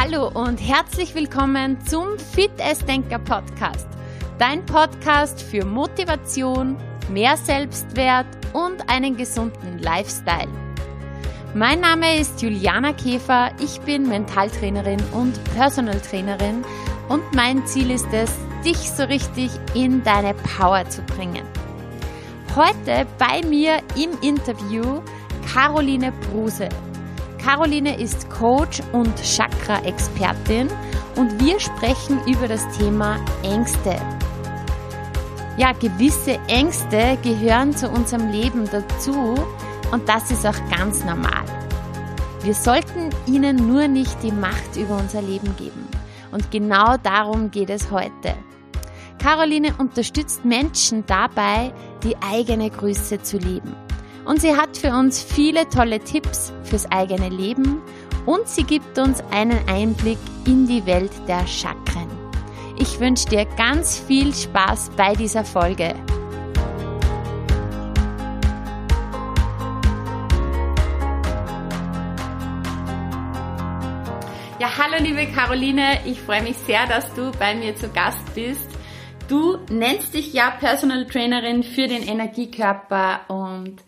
hallo und herzlich willkommen zum Fit Denker Podcast. Dein Podcast für Motivation, mehr Selbstwert und einen gesunden Lifestyle. Mein Name ist Juliana Käfer, ich bin Mentaltrainerin und Personal Trainerin und mein Ziel ist es, dich so richtig in deine Power zu bringen. Heute bei mir im Interview Caroline Bruse. Caroline ist Coach und Chakra-Expertin und wir sprechen über das Thema Ängste. Ja, gewisse Ängste gehören zu unserem Leben dazu und das ist auch ganz normal. Wir sollten ihnen nur nicht die Macht über unser Leben geben. Und genau darum geht es heute. Caroline unterstützt Menschen dabei, die eigene Größe zu leben. Und sie hat für uns viele tolle Tipps fürs eigene Leben und sie gibt uns einen Einblick in die Welt der Chakren. Ich wünsche dir ganz viel Spaß bei dieser Folge. Ja, hallo liebe Caroline, ich freue mich sehr, dass du bei mir zu Gast bist. Du nennst dich ja Personal Trainerin für den Energiekörper und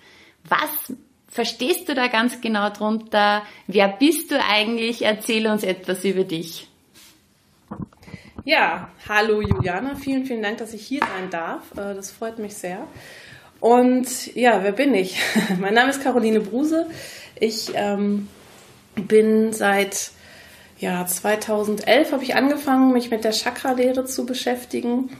was verstehst du da ganz genau drunter? Wer bist du eigentlich? Erzähl uns etwas über dich. Ja, hallo Juliana, vielen, vielen Dank, dass ich hier sein darf. Äh, das freut mich sehr. Und ja, wer bin ich? mein Name ist Caroline Bruse. Ich ähm, bin seit ja, 2011 habe ich angefangen, mich mit der Chakra-Lehre zu beschäftigen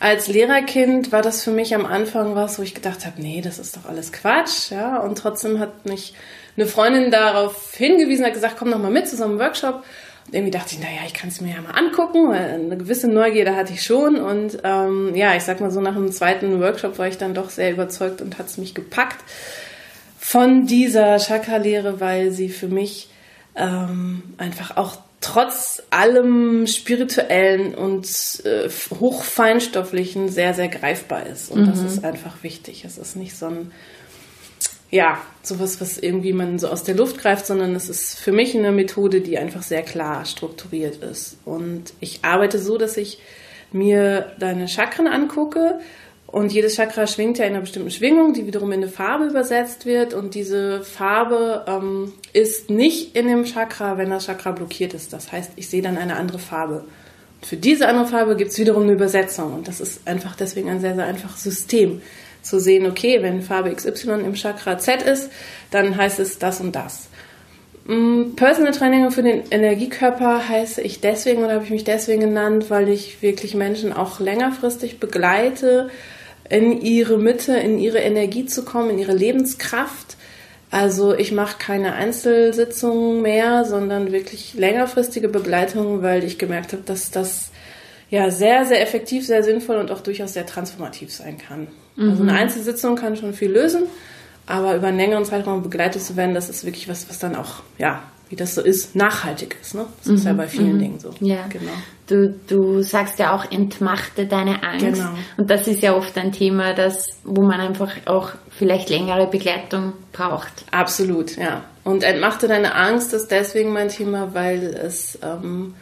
als Lehrerkind war das für mich am Anfang was, wo ich gedacht habe, nee, das ist doch alles Quatsch, ja. Und trotzdem hat mich eine Freundin darauf hingewiesen, hat gesagt, komm noch mal mit zu so einem Workshop. Und irgendwie dachte ich, naja, ich kann es mir ja mal angucken, weil eine gewisse Neugierde hatte ich schon. Und ähm, ja, ich sag mal so, nach dem zweiten Workshop war ich dann doch sehr überzeugt und hat es mich gepackt von dieser Chakra-Lehre, weil sie für mich ähm, einfach auch trotz allem spirituellen und äh, hochfeinstofflichen sehr, sehr greifbar ist. Und mhm. das ist einfach wichtig. Es ist nicht so ein, ja, sowas, was irgendwie man so aus der Luft greift, sondern es ist für mich eine Methode, die einfach sehr klar strukturiert ist. Und ich arbeite so, dass ich mir deine Chakren angucke und jedes Chakra schwingt ja in einer bestimmten Schwingung, die wiederum in eine Farbe übersetzt wird. Und diese Farbe ähm, ist nicht in dem Chakra, wenn das Chakra blockiert ist. Das heißt, ich sehe dann eine andere Farbe. Und für diese andere Farbe gibt es wiederum eine Übersetzung. Und das ist einfach deswegen ein sehr, sehr einfaches System. Zu sehen, okay, wenn Farbe XY im Chakra Z ist, dann heißt es das und das. Mm, Personal Training für den Energiekörper heiße ich deswegen oder habe ich mich deswegen genannt, weil ich wirklich Menschen auch längerfristig begleite in ihre Mitte, in ihre Energie zu kommen, in ihre Lebenskraft. Also ich mache keine Einzelsitzungen mehr, sondern wirklich längerfristige Begleitungen, weil ich gemerkt habe, dass das ja sehr, sehr effektiv, sehr sinnvoll und auch durchaus sehr transformativ sein kann. Mhm. Also eine mhm. Einzelsitzung kann schon viel lösen, aber über einen längeren Zeitraum begleitet zu werden, das ist wirklich was, was dann auch ja wie das so ist, nachhaltig ist. Ne? Das mhm. ist ja bei vielen mhm. Dingen so. Ja, genau. Du, du sagst ja auch, entmachte deine Angst. Genau. Und das ist ja oft ein Thema, das, wo man einfach auch vielleicht längere Begleitung braucht. Absolut, ja. Und entmachte deine Angst ist deswegen mein Thema, weil es, ähm,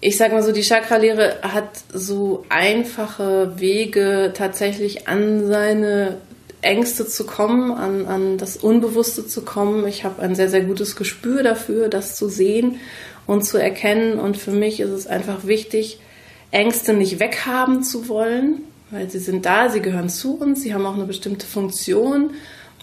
ich sag mal so, die Chakra-Lehre hat so einfache Wege tatsächlich an seine Ängste zu kommen, an, an das Unbewusste zu kommen. Ich habe ein sehr, sehr gutes Gespür dafür, das zu sehen und zu erkennen. Und für mich ist es einfach wichtig, Ängste nicht weghaben zu wollen, weil sie sind da, sie gehören zu uns, sie haben auch eine bestimmte Funktion.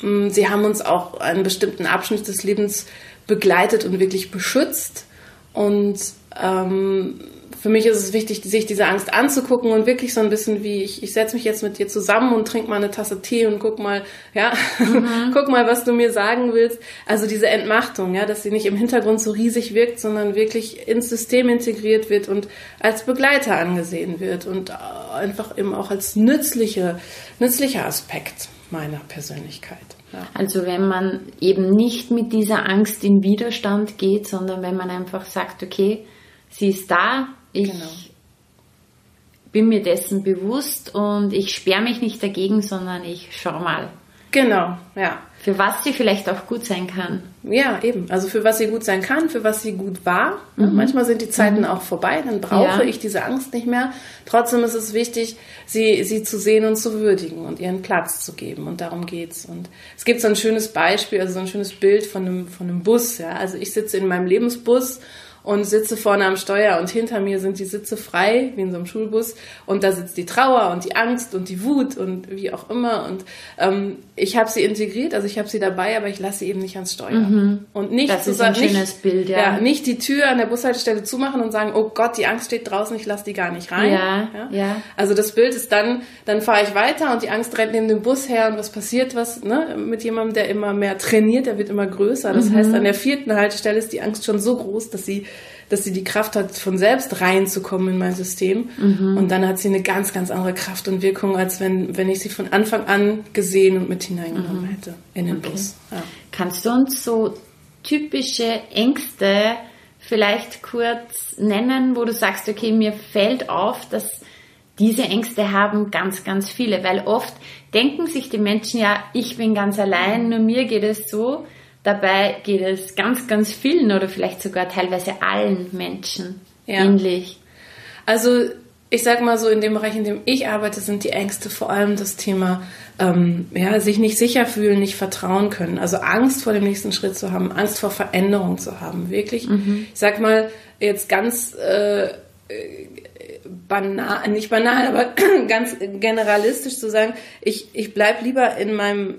Mm, sie haben uns auch einen bestimmten Abschnitt des Lebens begleitet und wirklich beschützt. Und ähm, für mich ist es wichtig, sich diese Angst anzugucken und wirklich so ein bisschen wie ich, ich setze mich jetzt mit dir zusammen und trinke mal eine Tasse Tee und guck mal, ja, mhm. guck mal, was du mir sagen willst. Also diese Entmachtung, ja, dass sie nicht im Hintergrund so riesig wirkt, sondern wirklich ins System integriert wird und als Begleiter angesehen wird und einfach eben auch als nützliche, nützlicher Aspekt meiner Persönlichkeit. Ja. Also wenn man eben nicht mit dieser Angst in Widerstand geht, sondern wenn man einfach sagt, okay, sie ist da, ich genau. bin mir dessen bewusst und ich sperre mich nicht dagegen, sondern ich schau mal, Genau, ja. Für was sie vielleicht auch gut sein kann. Ja, eben. Also für was sie gut sein kann, für was sie gut war. Mhm. Manchmal sind die Zeiten mhm. auch vorbei, dann brauche ja. ich diese Angst nicht mehr. Trotzdem ist es wichtig, sie, sie zu sehen und zu würdigen und ihren Platz zu geben. Und darum geht's. Und es gibt so ein schönes Beispiel, also so ein schönes Bild von einem, von einem Bus. Ja? Also ich sitze in meinem Lebensbus und sitze vorne am Steuer und hinter mir sind die Sitze frei, wie in so einem Schulbus. Und da sitzt die Trauer und die Angst und die Wut und wie auch immer. Und ähm, ich habe sie integriert, also ich habe sie dabei, aber ich lasse sie eben nicht ans Steuer. Mhm. Und nicht das ist ein nicht, schönes Bild, ja. ja. Nicht die Tür an der Bushaltestelle zumachen und sagen, oh Gott, die Angst steht draußen, ich lasse die gar nicht rein. Ja, ja. ja. Also das Bild ist dann, dann fahre ich weiter und die Angst rennt neben dem Bus her und was passiert was ne, mit jemandem, der immer mehr trainiert, der wird immer größer. Das mhm. heißt, an der vierten Haltestelle ist die Angst schon so groß, dass sie dass sie die Kraft hat, von selbst reinzukommen in mein System. Mhm. Und dann hat sie eine ganz, ganz andere Kraft und Wirkung, als wenn, wenn ich sie von Anfang an gesehen und mit hineingenommen mhm. hätte in den okay. Bus. Ja. Kannst du uns so typische Ängste vielleicht kurz nennen, wo du sagst, okay, mir fällt auf, dass diese Ängste haben ganz, ganz viele, weil oft denken sich die Menschen ja, ich bin ganz allein, nur mir geht es so. Dabei geht es ganz, ganz vielen oder vielleicht sogar teilweise allen Menschen ja. ähnlich. Also ich sag mal so, in dem Bereich, in dem ich arbeite, sind die Ängste vor allem das Thema, ähm, ja, sich nicht sicher fühlen, nicht vertrauen können. Also Angst vor dem nächsten Schritt zu haben, Angst vor Veränderung zu haben. Wirklich, mhm. ich sag mal, jetzt ganz äh, banal, nicht banal, aber ganz generalistisch zu sagen, ich, ich bleib lieber in meinem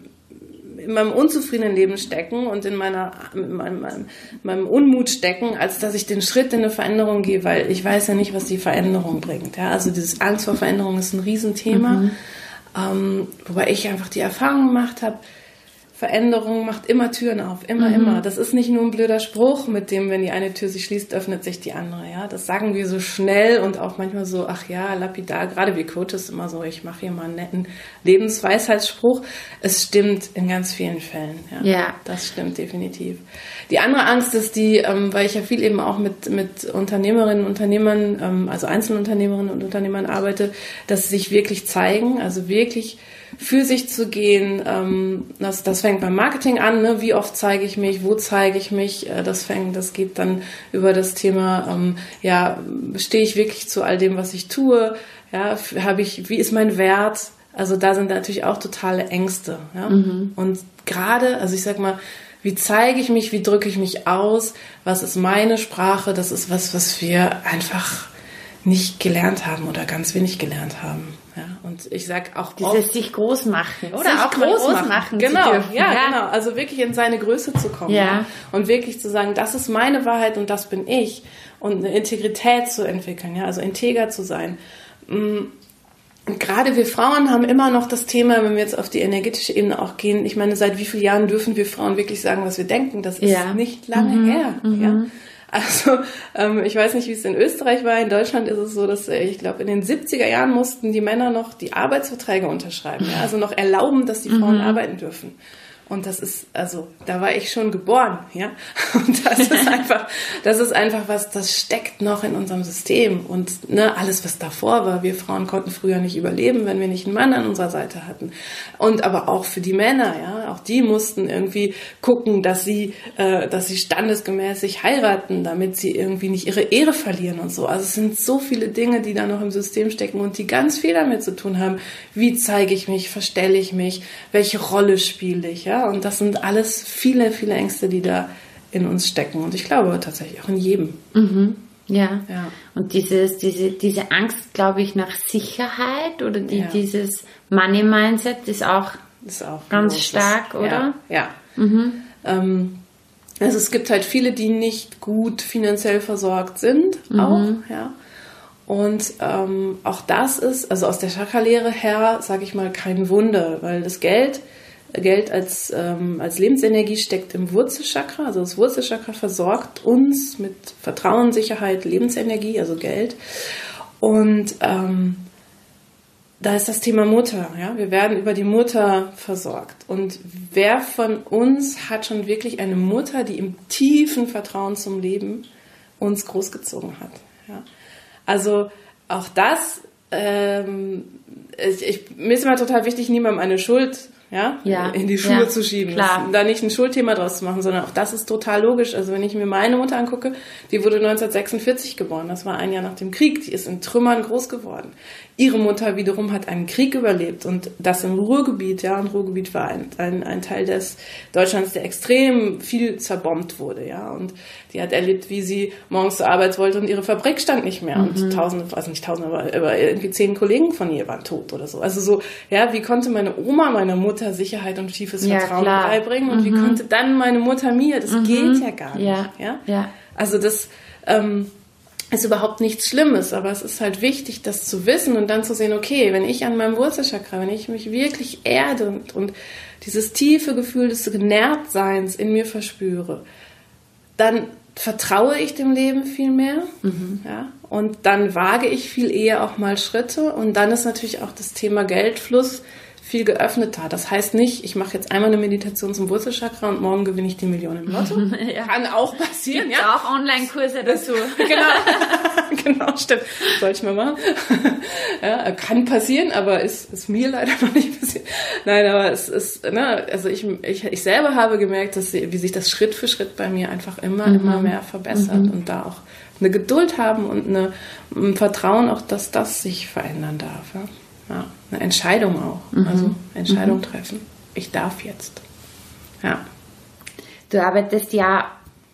in meinem unzufriedenen Leben stecken und in meiner, in meinem, meinem, meinem, Unmut stecken, als dass ich den Schritt in eine Veränderung gehe, weil ich weiß ja nicht, was die Veränderung bringt. Ja? Also dieses Angst vor Veränderung ist ein Riesenthema, mhm. ähm, wobei ich einfach die Erfahrung gemacht habe, Veränderung macht immer Türen auf, immer, mhm. immer. Das ist nicht nur ein blöder Spruch, mit dem, wenn die eine Tür sich schließt, öffnet sich die andere. Ja, das sagen wir so schnell und auch manchmal so, ach ja, lapidar. Gerade wir Coaches immer so, ich mache hier mal einen netten Lebensweisheitsspruch. Es stimmt in ganz vielen Fällen. Ja, ja. das stimmt definitiv. Die andere Angst ist die, ähm, weil ich ja viel eben auch mit mit Unternehmerinnen, Unternehmern, ähm, also Einzelunternehmerinnen und Unternehmern arbeite, dass sie sich wirklich zeigen, also wirklich für sich zu gehen. Ähm, das, das fängt beim Marketing an. Ne? Wie oft zeige ich mich? Wo zeige ich mich? Äh, das fängt, das geht dann über das Thema, ähm, ja, stehe ich wirklich zu all dem, was ich tue? Ja, habe ich, wie ist mein Wert? Also da sind natürlich auch totale Ängste. Ja? Mhm. Und gerade, also ich sag mal, wie zeige ich mich, wie drücke ich mich aus, was ist meine Sprache, das ist was, was wir einfach nicht gelernt haben oder ganz wenig gelernt haben. Ja, und ich sag auch dieses oft, sich groß machen oder sich auch groß, groß machen, genau, ja, ja, genau, also wirklich in seine Größe zu kommen ja. ja. und wirklich zu sagen, das ist meine Wahrheit und das bin ich und eine Integrität zu entwickeln, ja, also integer zu sein. Mm, und gerade wir Frauen haben immer noch das Thema, wenn wir jetzt auf die energetische Ebene auch gehen. Ich meine, seit wie vielen Jahren dürfen wir Frauen wirklich sagen, was wir denken? Das ist ja. nicht lange mhm. her. Mhm. Ja. Also ähm, ich weiß nicht, wie es in Österreich war. In Deutschland ist es so, dass äh, ich glaube, in den 70er Jahren mussten die Männer noch die Arbeitsverträge unterschreiben, ja? also noch erlauben, dass die Frauen mhm. arbeiten dürfen. Und das ist, also, da war ich schon geboren, ja. Und das ist einfach, das ist einfach was, das steckt noch in unserem System. Und ne, alles, was davor war, wir Frauen konnten früher nicht überleben, wenn wir nicht einen Mann an unserer Seite hatten. Und aber auch für die Männer, ja, auch die mussten irgendwie gucken, dass sie, äh, dass sie standesgemäß sich heiraten, damit sie irgendwie nicht ihre Ehre verlieren und so. Also es sind so viele Dinge, die da noch im System stecken und die ganz viel damit zu tun haben. Wie zeige ich mich, verstelle ich mich, welche Rolle spiele ich, ja? Und das sind alles viele, viele Ängste, die da in uns stecken. Und ich glaube tatsächlich auch in jedem. Mhm. Ja. ja. Und dieses, diese, diese Angst, glaube ich, nach Sicherheit oder die, ja. dieses Money-Mindset ist auch, ist auch ganz stark, oder? Ja. ja. Mhm. Ähm, also es gibt halt viele, die nicht gut finanziell versorgt sind, mhm. auch, ja. Und ähm, auch das ist, also aus der Chakra-Lehre her, sage ich mal, kein Wunder, weil das Geld Geld als, ähm, als Lebensenergie steckt im Wurzelchakra. Also das Wurzelchakra versorgt uns mit Vertrauen, Sicherheit, Lebensenergie, also Geld. Und ähm, da ist das Thema Mutter. Ja? Wir werden über die Mutter versorgt. Und wer von uns hat schon wirklich eine Mutter, die im tiefen Vertrauen zum Leben uns großgezogen hat? Ja? Also auch das, ähm, ich, ich, mir ist immer total wichtig, niemandem eine Schuld ja, Ja. in die Schuhe Ja, zu schieben. klar. Da nicht ein Schuldthema draus zu machen, sondern auch das ist total logisch. Also wenn ich mir meine Mutter angucke, die wurde 1946 geboren. Das war ein Jahr nach dem Krieg. Die ist in Trümmern groß geworden. Ihre Mutter wiederum hat einen Krieg überlebt und das im Ruhrgebiet. Ja, und Ruhrgebiet war ein, ein, ein Teil des Deutschlands, der extrem viel zerbombt wurde. Ja, und die hat erlebt, wie sie morgens zur Arbeit wollte und ihre Fabrik stand nicht mehr und tausende, also nicht tausende, aber, aber irgendwie zehn Kollegen von ihr waren tot oder so. Also so, ja, wie konnte meine Oma meiner Mutter Sicherheit und tiefes Ja, Vertrauen klar. beibringen und wie konnte dann meine Mutter mir? Das geht ja gar nicht. Ja, Ja, ja. Also das ähm, ist überhaupt nichts Schlimmes, aber es ist halt wichtig, das zu wissen und dann zu sehen, okay, wenn ich an meinem Wurzelchakra, wenn ich mich wirklich erde und, und dieses tiefe Gefühl des Genährtseins in mir verspüre, dann vertraue ich dem Leben viel mehr, ja, und dann wage ich viel eher auch mal Schritte und dann ist natürlich auch das Thema Geldfluss viel geöffneter. Das heißt nicht, ich mache jetzt einmal eine Meditation zum Wurzelchakra und morgen gewinne ich die Million im Lotto. Kann auch passieren, Gibt's ja. auch Online-Kurse dazu. Genau, genau, stimmt. Sollte ich mal machen. Ja, kann passieren, aber ist, ist mir leider noch nicht passiert. Nein, aber es ist, ne, also ich, ich, ich selber habe gemerkt, dass wie sich das Schritt für Schritt bei mir einfach immer, immer mehr verbessert und da auch eine Geduld haben und eine, ein Vertrauen auch, dass das sich verändern darf. Ja, ja eine Entscheidung auch. Also Entscheidung treffen. Ich darf jetzt. Ja. Du arbeitest ja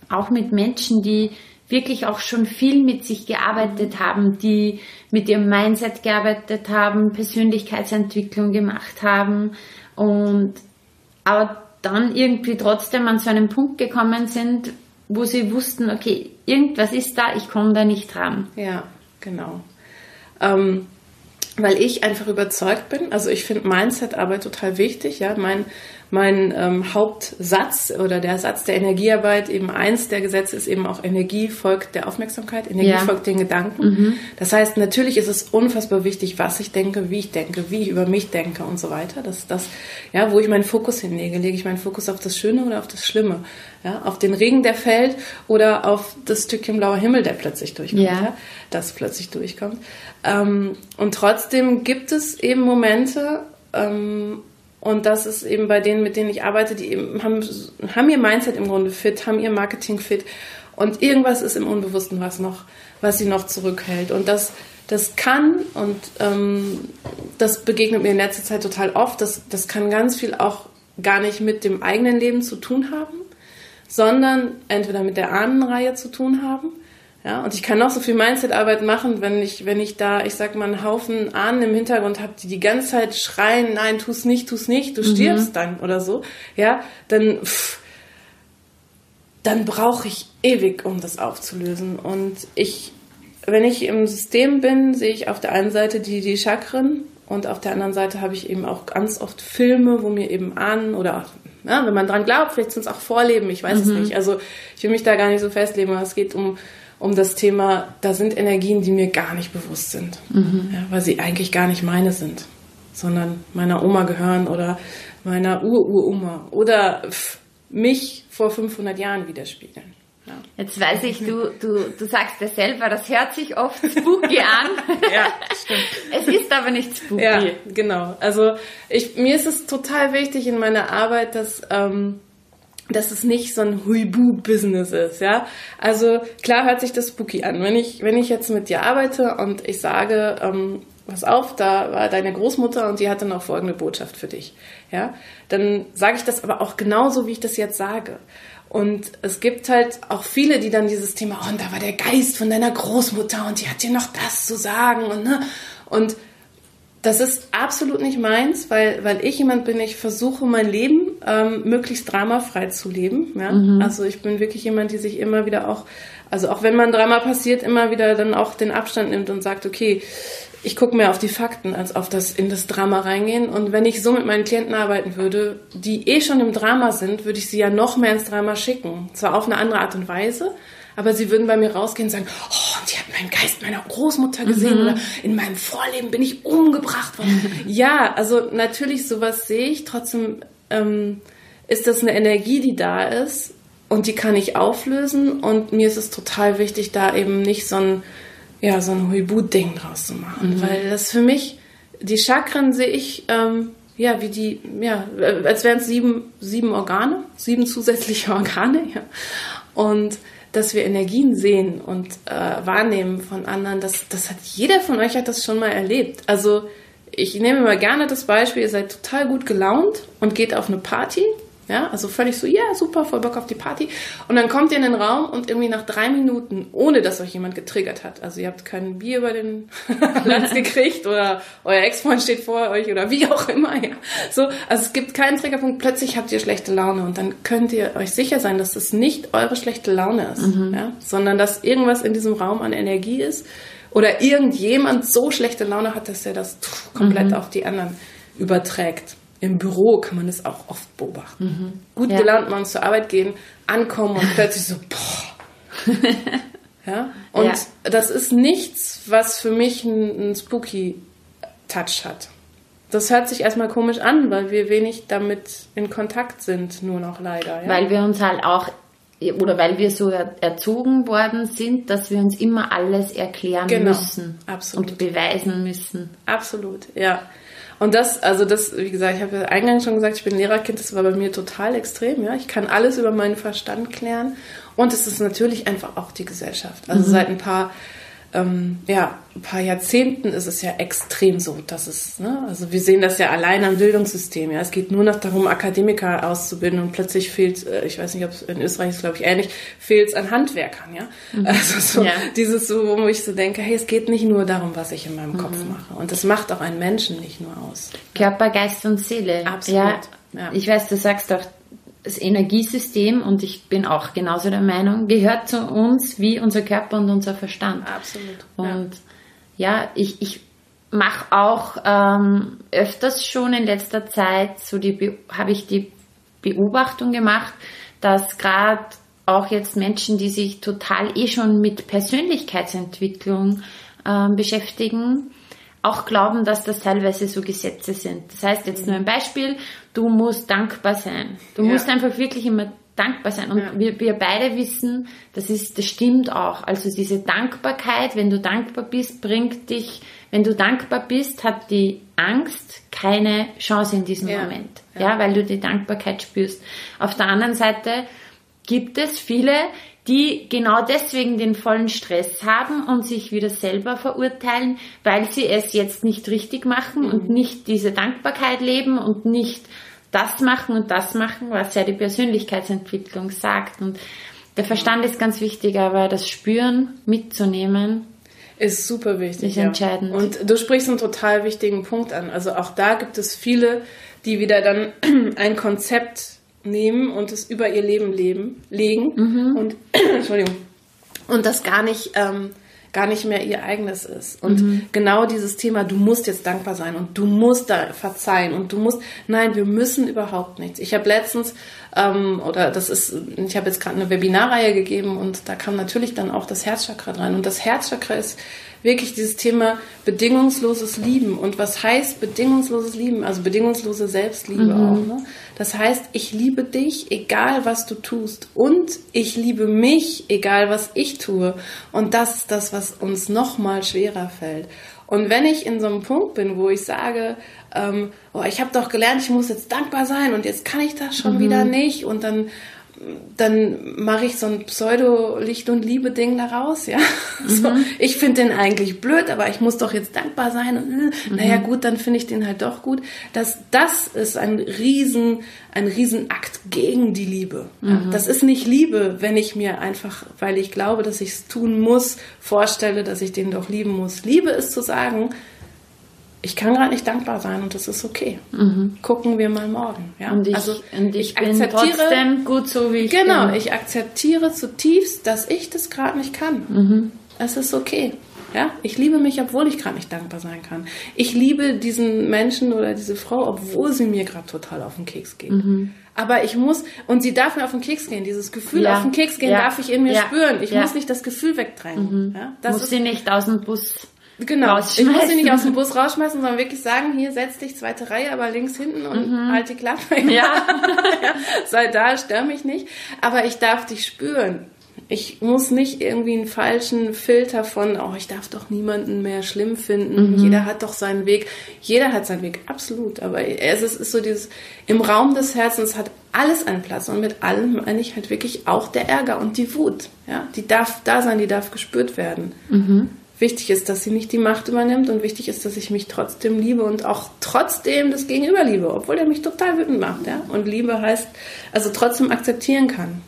auch mit Menschen, die wirklich auch schon viel mit sich gearbeitet haben, die mit ihrem Mindset gearbeitet haben, Persönlichkeitsentwicklung gemacht haben und aber dann irgendwie trotzdem an so einen Punkt gekommen sind, wo sie wussten, okay, irgendwas ist da, ich komme da nicht ran. Ja, genau. Ähm, weil ich einfach überzeugt bin. Also ich finde Mindset-Arbeit total wichtig. Ja, mein mein ähm, Hauptsatz oder der Satz der Energiearbeit eben eins der Gesetze ist eben auch Energie folgt der Aufmerksamkeit, Energie Ja. folgt den Gedanken. Das heißt, natürlich ist es unfassbar wichtig, was ich denke, wie ich denke, wie ich über mich denke und so weiter. Das ist das, ja, wo ich meinen Fokus hinlege. Lege ich meinen Fokus auf das Schöne oder auf das Schlimme? Ja, auf den Regen, der fällt oder auf das Stückchen blauer Himmel, der plötzlich durchkommt. Ja. Ja das plötzlich durchkommt. Ähm, und trotzdem gibt es eben Momente, ähm, und das ist eben bei denen, mit denen ich arbeite, die eben haben, haben ihr Mindset im Grunde fit, haben ihr Marketing fit und irgendwas ist im Unbewussten, was noch, was sie noch zurückhält. Und das, das kann, und ähm, das begegnet mir in letzter Zeit total oft, das, das kann ganz viel auch gar nicht mit dem eigenen Leben zu tun haben, sondern entweder mit der Ahnenreihe zu tun haben. Ja, und ich kann noch so viel Mindset-Arbeit machen, wenn ich, wenn ich da, ich sag mal, einen Haufen Ahnen im Hintergrund habe, die die ganze Zeit schreien, nein, tu's nicht, tu's nicht, du stirbst dann oder so, ja, dann, pff, dann brauche ich ewig, um das aufzulösen. Und ich, wenn ich im System bin, sehe ich auf der einen Seite die, die Chakren und auf der anderen Seite habe ich eben auch ganz oft Filme, wo mir eben Ahnen oder ja, wenn man dran glaubt, vielleicht sind es auch Vorleben, ich weiß es nicht. Also ich will mich da gar nicht so festlegen, aber es geht um, um das Thema, da sind Energien, die mir gar nicht bewusst sind, ja, weil sie eigentlich gar nicht meine sind, sondern meiner Oma gehören oder meiner Ururoma oder mich vor 500 Jahren widerspiegeln. Ja. Jetzt weiß ich, du, du, du sagst ja selber, das hört sich oft spooky an. Ja, stimmt. Es ist aber nicht spooky. Ja, genau. Also ich, mir ist es total wichtig in meiner Arbeit, dass, ähm, dass es nicht so ein Huibu-Business ist, ja. Also klar hört sich das spooky an. Wenn ich, wenn ich jetzt mit dir arbeite und ich sage, ähm, pass auf, da war deine Großmutter und die hatte noch folgende Botschaft für dich, ja, dann sage ich das aber auch genauso, wie ich das jetzt sage. Und es gibt halt auch viele, die dann dieses Thema, oh, und da war der Geist von deiner Großmutter und die hat dir noch das zu sagen und ne, und das ist absolut nicht meins, weil, weil ich jemand bin, ich versuche mein Leben ähm, möglichst dramafrei zu leben. Ja? Also ich bin wirklich jemand, die sich immer wieder auch, also auch wenn man Drama passiert, immer wieder dann auch den Abstand nimmt und sagt, okay, ich gucke mehr auf die Fakten, als auf das in das Drama reingehen. Und wenn ich so mit meinen Klienten arbeiten würde, die eh schon im Drama sind, würde ich sie ja noch mehr ins Drama schicken. Zwar auf eine andere Art und Weise, aber sie würden bei mir rausgehen und sagen, oh, die hat meinen Geist meiner Großmutter gesehen oder in meinem Vorleben bin ich umgebracht worden. ja, also natürlich sowas sehe ich. Trotzdem ähm, ist das eine Energie, die da ist und die kann ich auflösen. Und mir ist es total wichtig, da eben nicht so ein, ja, so ein Huibu-Ding draus zu machen. Weil das für mich, die Chakren sehe ich ähm, ja, wie die, ja, als wären es sieben, sieben Organe, sieben zusätzliche Organe, ja. Und dass wir Energien sehen und äh, wahrnehmen von anderen, das, das hat jeder von euch hat das schon mal erlebt. Also ich nehme mal gerne das Beispiel, ihr seid total gut gelaunt und geht auf eine Party ja, also völlig so, ja, super, voll Bock auf die Party. Und dann kommt ihr in den Raum und irgendwie nach drei Minuten, ohne dass euch jemand getriggert hat, also ihr habt kein Bier über den Platz gekriegt oder euer Ex-Freund steht vor euch oder wie auch immer, ja. So, also es gibt keinen Triggerpunkt, plötzlich habt ihr schlechte Laune und dann könnt ihr euch sicher sein, dass das nicht eure schlechte Laune ist, mhm. ja, sondern dass irgendwas in diesem Raum an Energie ist oder irgendjemand so schlechte Laune hat, dass er das komplett mhm. auf die anderen überträgt im Büro kann man das auch oft beobachten. Mhm. Gut ja. gelernt, man zur Arbeit gehen, ankommen und plötzlich so, boah. ja? Und ja. das ist nichts, was für mich einen, spooky Touch hat. Das hört sich erstmal komisch an, weil wir wenig damit in Kontakt sind, nur noch leider. Ja? Weil wir uns halt auch oder weil wir so erzogen worden sind, dass wir uns immer alles erklären genau. müssen Absolut. und beweisen müssen. Absolut, ja. Und das, also das, wie gesagt, ich habe ja eingangs schon gesagt, ich bin Lehrerkind, das war bei mir total extrem, ja. Ich kann alles über meinen Verstand klären. Und es ist natürlich einfach auch die Gesellschaft. Also mhm. seit ein paar ähm, ja, ein paar Jahrzehnten ist es ja extrem so, dass es, ne, also wir sehen das ja allein am Bildungssystem, ja, es geht nur noch darum, Akademiker auszubilden und plötzlich fehlt, äh, ich weiß nicht, ob es in Österreich ist, glaube ich, ähnlich, fehlt es an Handwerkern, ja, mhm. also so, ja. dieses so, wo ich so denke, hey, es geht nicht nur darum, was ich in meinem mhm. Kopf mache und es macht auch einen Menschen nicht nur aus. Körper, Geist und Seele. Absolut. Ja, ja. Ich weiß, du sagst doch, das Energiesystem, und ich bin auch genauso der Meinung, gehört zu uns wie unser Körper und unser Verstand. Absolut. Und ja, ja ich, ich mache auch ähm, öfters schon in letzter Zeit, so die habe ich die Beobachtung gemacht, dass gerade auch jetzt Menschen, die sich total eh schon mit Persönlichkeitsentwicklung äh, beschäftigen, auch glauben, dass das teilweise so Gesetze sind. Das heißt, jetzt nur ein Beispiel, du musst dankbar sein. Du ja. musst einfach wirklich immer dankbar sein. Und ja. wir, wir beide wissen, das ist, das stimmt auch. Also diese Dankbarkeit, wenn du dankbar bist, bringt dich, wenn du dankbar bist, hat die Angst keine Chance in diesem ja. Moment. Ja. ja, weil du die Dankbarkeit spürst. Auf der anderen Seite gibt es viele, die genau deswegen den vollen Stress haben und sich wieder selber verurteilen, weil sie es jetzt nicht richtig machen mhm. und nicht diese Dankbarkeit leben und nicht das machen und das machen, was ja die Persönlichkeitsentwicklung sagt. Und der Verstand ist ganz wichtig, aber das Spüren mitzunehmen ist super wichtig. Ist ja. entscheidend. Und du sprichst einen total wichtigen Punkt an. Also auch da gibt es viele, die wieder dann ein Konzept nehmen und es über ihr Leben leben, legen mhm. und Entschuldigung und das gar nicht ähm, gar nicht mehr ihr eigenes ist. Und mhm. genau dieses Thema, du musst jetzt dankbar sein und du musst da verzeihen und du musst, nein, wir müssen überhaupt nichts. Ich habe letztens, ähm, oder das ist, ich habe jetzt gerade eine Webinarreihe gegeben und da kam natürlich dann auch das Herzchakra dran. Und das Herzchakra ist wirklich dieses Thema bedingungsloses Lieben. Und was heißt bedingungsloses Lieben? Also bedingungslose Selbstliebe mhm. auch. Ne? Das heißt, ich liebe dich, egal was du tust. Und ich liebe mich, egal was ich tue. Und das ist das, was uns noch mal schwerer fällt. Und wenn ich in so einem Punkt bin, wo ich sage, ähm, oh, ich habe doch gelernt, ich muss jetzt dankbar sein und jetzt kann ich das schon mhm. wieder nicht und dann dann mache ich so ein Pseudo-Licht- und Liebe-Ding daraus, ja. Mhm. So, ich finde den eigentlich blöd, aber ich muss doch jetzt dankbar sein. Und, äh, mhm. Naja, gut, dann finde ich den halt doch gut. Das, das ist ein riesen, ein Riesenakt gegen die Liebe. Mhm. Das ist nicht Liebe, wenn ich mir einfach, weil ich glaube, dass ich es tun muss, vorstelle, dass ich den doch lieben muss. Liebe ist zu sagen, ich kann gerade nicht dankbar sein und das ist okay. Mhm. Gucken wir mal morgen. Ja? Und ich, also, und ich, ich bin trotzdem gut so, wie ich genau, bin. Genau, ich akzeptiere zutiefst, dass ich das gerade nicht kann. Mhm. Es ist okay. Ja, ich liebe mich, obwohl ich gerade nicht dankbar sein kann. Ich liebe diesen Menschen oder diese Frau, obwohl sie mir gerade total auf den Keks geht. Mhm. Aber ich muss, und sie darf mir auf den Keks gehen. Dieses Gefühl ja. auf den Keks gehen ja. darf ich in mir ja. spüren. Ich muss nicht das Gefühl wegdrängen. Mhm. Ja, das muss sie nicht aus dem Bus Genau, ich muss sie nicht aus dem Bus rausschmeißen, sondern wirklich sagen, hier setz dich zweite Reihe, aber links hinten und mhm. halt die Klappe. Ja. ja. Sei da, stör mich nicht. Aber ich darf dich spüren. Ich muss nicht irgendwie einen falschen Filter von, oh, ich darf doch niemanden mehr schlimm finden. Mhm. Jeder hat doch seinen Weg. Jeder hat seinen Weg, absolut. Aber es ist, ist so dieses, im Raum des Herzens hat alles einen Platz. Und mit allem meine ich halt wirklich auch der Ärger und die Wut. Ja, die darf da sein, die darf gespürt werden. Mhm. Wichtig ist, dass sie nicht die Macht übernimmt und wichtig ist, dass ich mich trotzdem liebe und auch trotzdem das Gegenüber liebe, obwohl er mich total wütend macht. Ja? Und Liebe heißt, also trotzdem akzeptieren kann,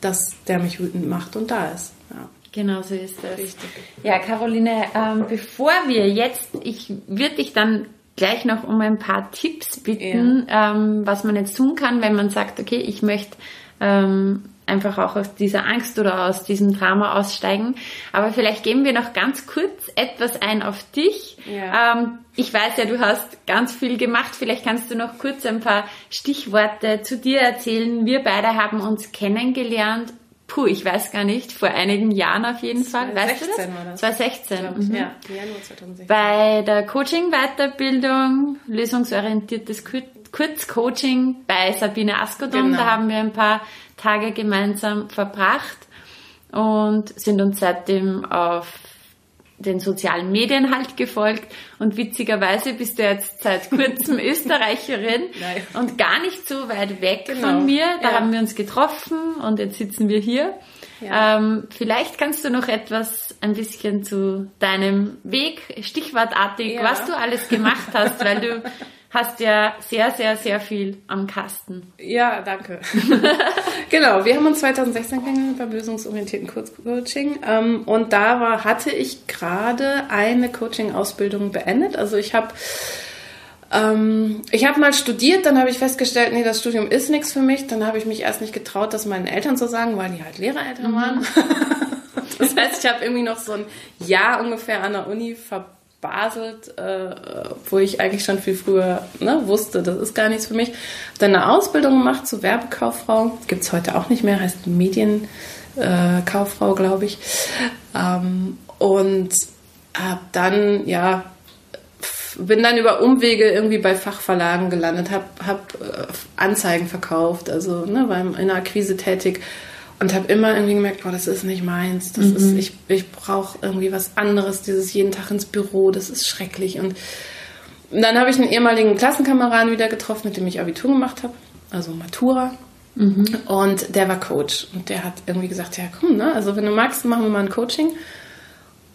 dass der mich wütend macht und da ist. Ja. Genau so ist das. Richtig. Ja, Caroline, ähm, bevor wir jetzt, ich würde dich dann gleich noch um ein paar Tipps bitten, ja. ähm, was man jetzt tun kann, wenn man sagt, okay, ich möchte ähm, einfach auch aus dieser Angst oder aus diesem Drama aussteigen. Aber vielleicht geben wir noch ganz kurz etwas ein auf dich. Ja. Ähm, ich weiß ja, du hast ganz viel gemacht. Vielleicht kannst du noch kurz ein paar Stichworte zu dir erzählen. Wir beide haben uns kennengelernt. Puh, ich weiß gar nicht, vor einigen Jahren auf jeden Fall. Weißt du das? War das? 2016. Mhm. Ja, Januar 2016. Bei der Coaching-Weiterbildung, lösungsorientiertes Kurzcoaching bei Sabine Askodom. Genau. Da haben wir ein paar Tage gemeinsam verbracht und sind uns seitdem auf den sozialen Medien halt gefolgt und witzigerweise bist du jetzt seit kurzem Österreicherin Nein. und gar nicht so weit weg genau. von mir. Da ja. haben wir uns getroffen und jetzt sitzen wir hier. Ja. Ähm, vielleicht kannst du noch etwas ein bisschen zu deinem Weg, stichwortartig, ja. was du alles gemacht hast, weil du hast ja sehr, sehr, sehr viel am Kasten. Ja, danke. genau, wir haben uns 2016 kennengelernt beim lösungsorientierten Coaching ähm, und da war, hatte ich gerade eine Coaching-Ausbildung beendet. Also ich habe ähm, ich habe mal studiert, dann habe ich festgestellt, nee, das Studium ist nichts für mich. Dann habe ich mich erst nicht getraut, das meinen Eltern zu sagen, weil die halt Lehrereltern mhm. waren. das heißt, ich habe irgendwie noch so ein Jahr ungefähr an der Uni verbracht Baselt, äh, wo ich eigentlich schon viel früher ne, wusste, das ist gar nichts für mich. Dann eine Ausbildung gemacht zur Werbekauffrau. Gibt es heute auch nicht mehr, heißt Medienkauffrau, äh, glaube ich. Ähm, und habe dann, ja, bin dann über Umwege irgendwie bei Fachverlagen gelandet, habe hab, äh, Anzeigen verkauft, also ne, war in der Akquise tätig und habe immer irgendwie gemerkt, boah, das ist nicht meins. Das mhm. ist, ich, ich brauche irgendwie was anderes, dieses jeden Tag ins Büro, das ist schrecklich. Und dann habe ich einen ehemaligen Klassenkameraden wieder getroffen, mit dem ich Abitur gemacht habe, also Matura. Mhm. Und der war Coach und der hat irgendwie gesagt, ja komm, ne? also wenn du magst, machen wir mal ein Coaching.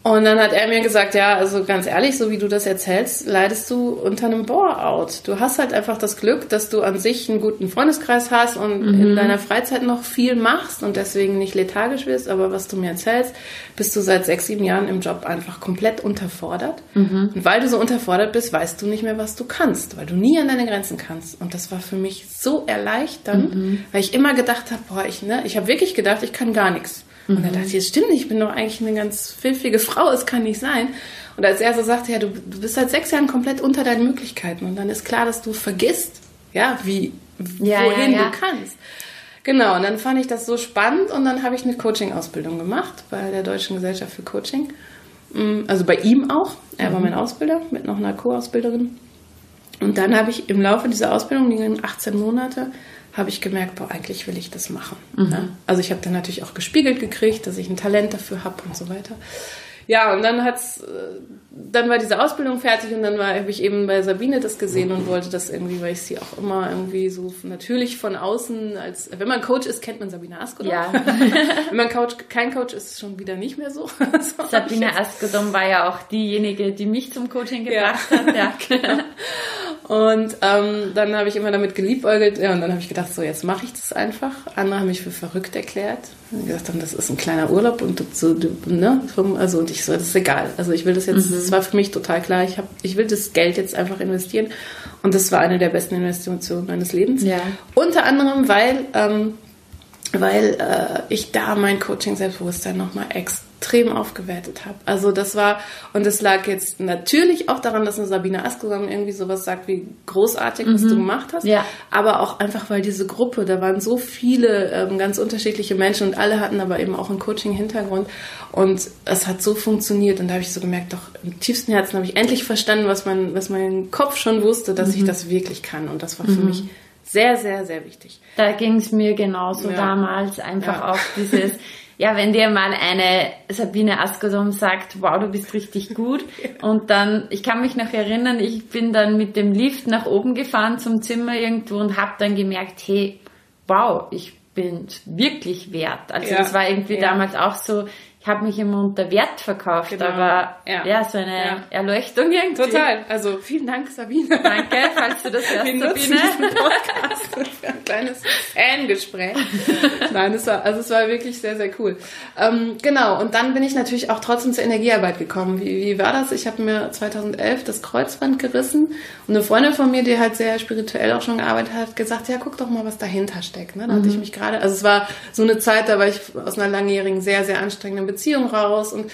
Und dann hat er mir gesagt, ja, also ganz ehrlich, so wie du das erzählst, leidest du unter einem Bore-out. Du hast halt einfach das Glück, dass du an sich einen guten Freundeskreis hast und mhm. in deiner Freizeit noch viel machst und deswegen nicht lethargisch wirst. Aber was du mir erzählst, bist du seit sechs, sieben Jahren im Job einfach komplett unterfordert. Mhm. Und weil du so unterfordert bist, weißt du nicht mehr, was du kannst, weil du nie an deine Grenzen kannst. Und das war für mich so erleichternd, mhm. weil ich immer gedacht habe, boah, ich, ne, ich habe wirklich gedacht, ich kann gar nichts. Und dann dachte ich, das stimmt nicht, ich bin doch eigentlich eine ganz pfiffige Frau, es kann nicht sein. Und als er so sagte, ja, du, du bist seit sechs Jahren komplett unter deinen Möglichkeiten und dann ist klar, dass du vergisst, ja, wie, ja, wohin ja, ja. du kannst. Genau, und dann fand ich das so spannend und dann habe ich eine Coaching-Ausbildung gemacht bei der Deutschen Gesellschaft für Coaching. Mm, also bei ihm auch. Er mhm. war mein Ausbilder mit noch einer Co-Ausbilderin. Und dann habe ich im Laufe dieser Ausbildung, die gingen 18 Monate, habe ich gemerkt, boah, eigentlich will ich das machen. Mhm. Ne? Also ich habe dann natürlich auch gespiegelt gekriegt, dass ich ein Talent dafür habe und so weiter. Ja, und dann hat's, äh, dann war diese Ausbildung fertig und dann habe ich eben bei Sabine das gesehen und wollte das irgendwie, weil ich sie auch immer irgendwie so natürlich von außen als, wenn man Coach ist, kennt man Sabine Askodom. Ja. wenn man Coach, kein Coach ist, ist es schon wieder nicht mehr so. so Sabine Askodom war ja auch diejenige, die mich zum Coaching gebracht ja. hat. Ja. Genau. Und ähm, dann habe ich immer damit geliebäugelt. Ja, und dann habe ich gedacht, so jetzt mache ich das einfach. Andere haben mich für verrückt erklärt. Und gesagt haben, das ist ein kleiner Urlaub und so, ne? Also und ich so, das ist egal. Also ich will das jetzt, mhm. das war für mich total klar. Ich habe, ich will das Geld jetzt einfach investieren. Und das war eine der besten Investitionen meines Lebens. Ja. Unter anderem, weil ähm, weil äh, ich da mein Coaching-Selbstbewusstsein nochmal extrem aufgewertet habe. Also das war, und das lag jetzt natürlich auch daran, dass eine Sabine Askelson irgendwie sowas sagt wie großartig, was mhm. du gemacht hast, ja. aber auch einfach, weil diese Gruppe, da waren so viele ähm, ganz unterschiedliche Menschen und alle hatten aber eben auch einen Coaching-Hintergrund und es hat so funktioniert und da habe ich so gemerkt, doch im tiefsten Herzen habe ich endlich verstanden, was mein, was mein Kopf schon wusste, dass mhm. ich das wirklich kann und das war für mhm. mich sehr, sehr, sehr wichtig. Da ging es mir genauso ja. damals. Einfach ja. auch dieses, ja, wenn dir mal eine Sabine Askodom sagt, wow, du bist richtig gut. Und dann, ich kann mich noch erinnern, ich bin dann mit dem Lift nach oben gefahren zum Zimmer irgendwo und habe dann gemerkt, hey, wow, ich bin wirklich wert. Also ja. das war irgendwie ja. damals auch so, ich habe mich immer unter Wert verkauft, genau. aber ja. ja, so eine ja. Erleuchtung irgendwie. Total. Also vielen Dank, Sabine. Danke, falls du das hörst, Wir Sabine. Podcast für ein kleines Fan-Gespräch. Nein, es war, also es war wirklich sehr, sehr cool. Ähm, genau, und dann bin ich natürlich auch trotzdem zur Energiearbeit gekommen. Wie, wie war das? Ich habe mir 2011 das Kreuzband gerissen und eine Freundin von mir, die halt sehr spirituell auch schon gearbeitet hat, gesagt, ja, guck doch mal, was dahinter steckt. Ne? Da mhm. hatte ich mich gerade, also es war so eine Zeit, da war ich aus einer langjährigen, sehr, sehr anstrengenden Beziehung raus und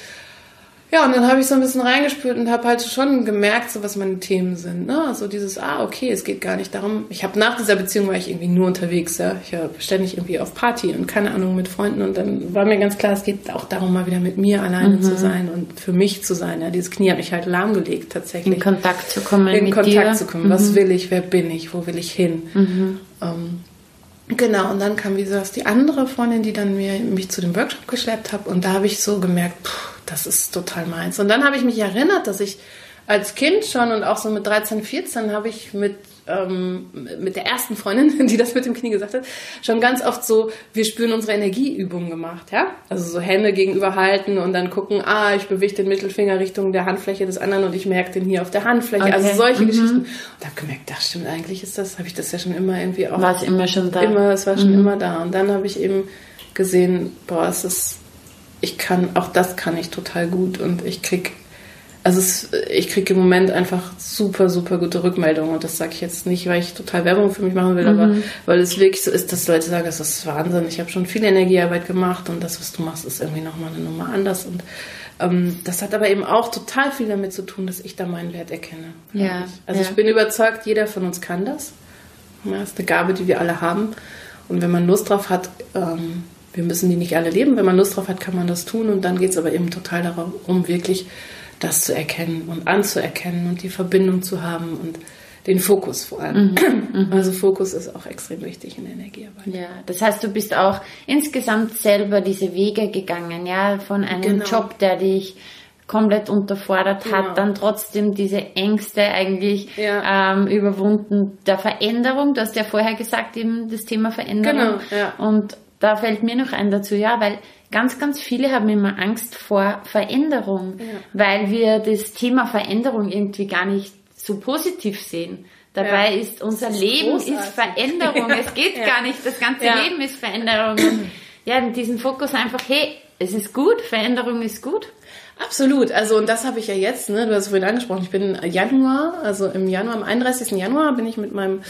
ja, und dann habe ich so ein bisschen reingespürt und habe halt schon gemerkt, so was meine Themen sind. Ne? Also dieses, ah, okay, es geht gar nicht darum. Ich habe nach dieser Beziehung war ich irgendwie nur unterwegs, ja. Ich war ständig irgendwie auf Party und keine Ahnung mit Freunden. Und dann war mir ganz klar, es geht auch darum, mal wieder mit mir alleine mhm. zu sein und für mich zu sein. Ja, dieses Knie hat mich halt lahmgelegt tatsächlich. In Kontakt zu kommen. In Kontakt dir. zu kommen. Mhm. Was will ich? Wer bin ich? Wo will ich hin? Mhm. Ähm, Genau, und dann kam, wie gesagt, die andere Freundin, die dann mir, mich zu dem Workshop geschleppt hat. Und da habe ich so gemerkt, pff, das ist total meins. Und dann habe ich mich erinnert, dass ich als Kind schon und auch so mit 13, 14 habe ich mit ähm, mit der ersten Freundin, die das mit dem Knie gesagt hat, schon ganz oft so, wir spüren unsere Energieübungen gemacht, ja? Also so Hände gegenüber halten und dann gucken, ah, ich bewege den Mittelfinger Richtung der Handfläche des anderen und ich merke den hier auf der Handfläche. Also okay. Also solche mhm. Geschichten. Und habe gemerkt, das stimmt, eigentlich ist das, habe ich das ja schon immer irgendwie auch. War es immer schon da? Immer, es war schon mhm. immer da. Und dann habe ich eben gesehen, boah, es ist, ich kann, auch das kann ich total gut und ich krieg also es, ich kriege im Moment einfach super, super gute Rückmeldungen. Und das sage ich jetzt nicht, weil ich total Werbung für mich machen will, mhm. aber weil es wirklich so ist, dass Leute sagen, das ist Wahnsinn. Ich habe schon viel Energiearbeit gemacht und das, was du machst, ist irgendwie nochmal eine Nummer anders. Und ähm, das hat aber eben auch total viel damit zu tun, dass ich da meinen Wert erkenne. Ja. Also ja. ich bin überzeugt, jeder von uns kann das. Das ist eine Gabe, die wir alle haben. Und wenn man Lust drauf hat, ähm, wir müssen die nicht alle leben. Wenn man Lust drauf hat, kann man das tun. Und dann geht es aber eben total darum, wirklich das zu erkennen und anzuerkennen und die Verbindung zu haben und den Fokus vor allem. Mhm, mhm, also Fokus ist auch extrem wichtig in der Energiearbeit. Ja, das heißt, du bist auch insgesamt selber diese Wege gegangen, ja, von einem genau. Job, der dich komplett unterfordert genau. hat, dann trotzdem diese Ängste eigentlich ja. ähm, überwunden der Veränderung. Du hast ja vorher gesagt, eben das Thema Veränderung. Genau, ja. Und da fällt mir noch ein dazu, ja, weil ganz, ganz viele haben immer Angst vor Veränderung, ja. weil wir das Thema Veränderung irgendwie gar nicht so positiv sehen. Dabei ja. ist unser ist Leben großartig. ist Veränderung. Es geht gar nicht. Das ganze Leben ist Veränderung. Und ja, diesen Fokus einfach, hey, es ist gut, Veränderung ist gut. Absolut. Also, und das habe ich ja jetzt, ne? Du hast es vorhin angesprochen. Ich bin Januar, also im Januar, am 31. Januar bin ich mit meinem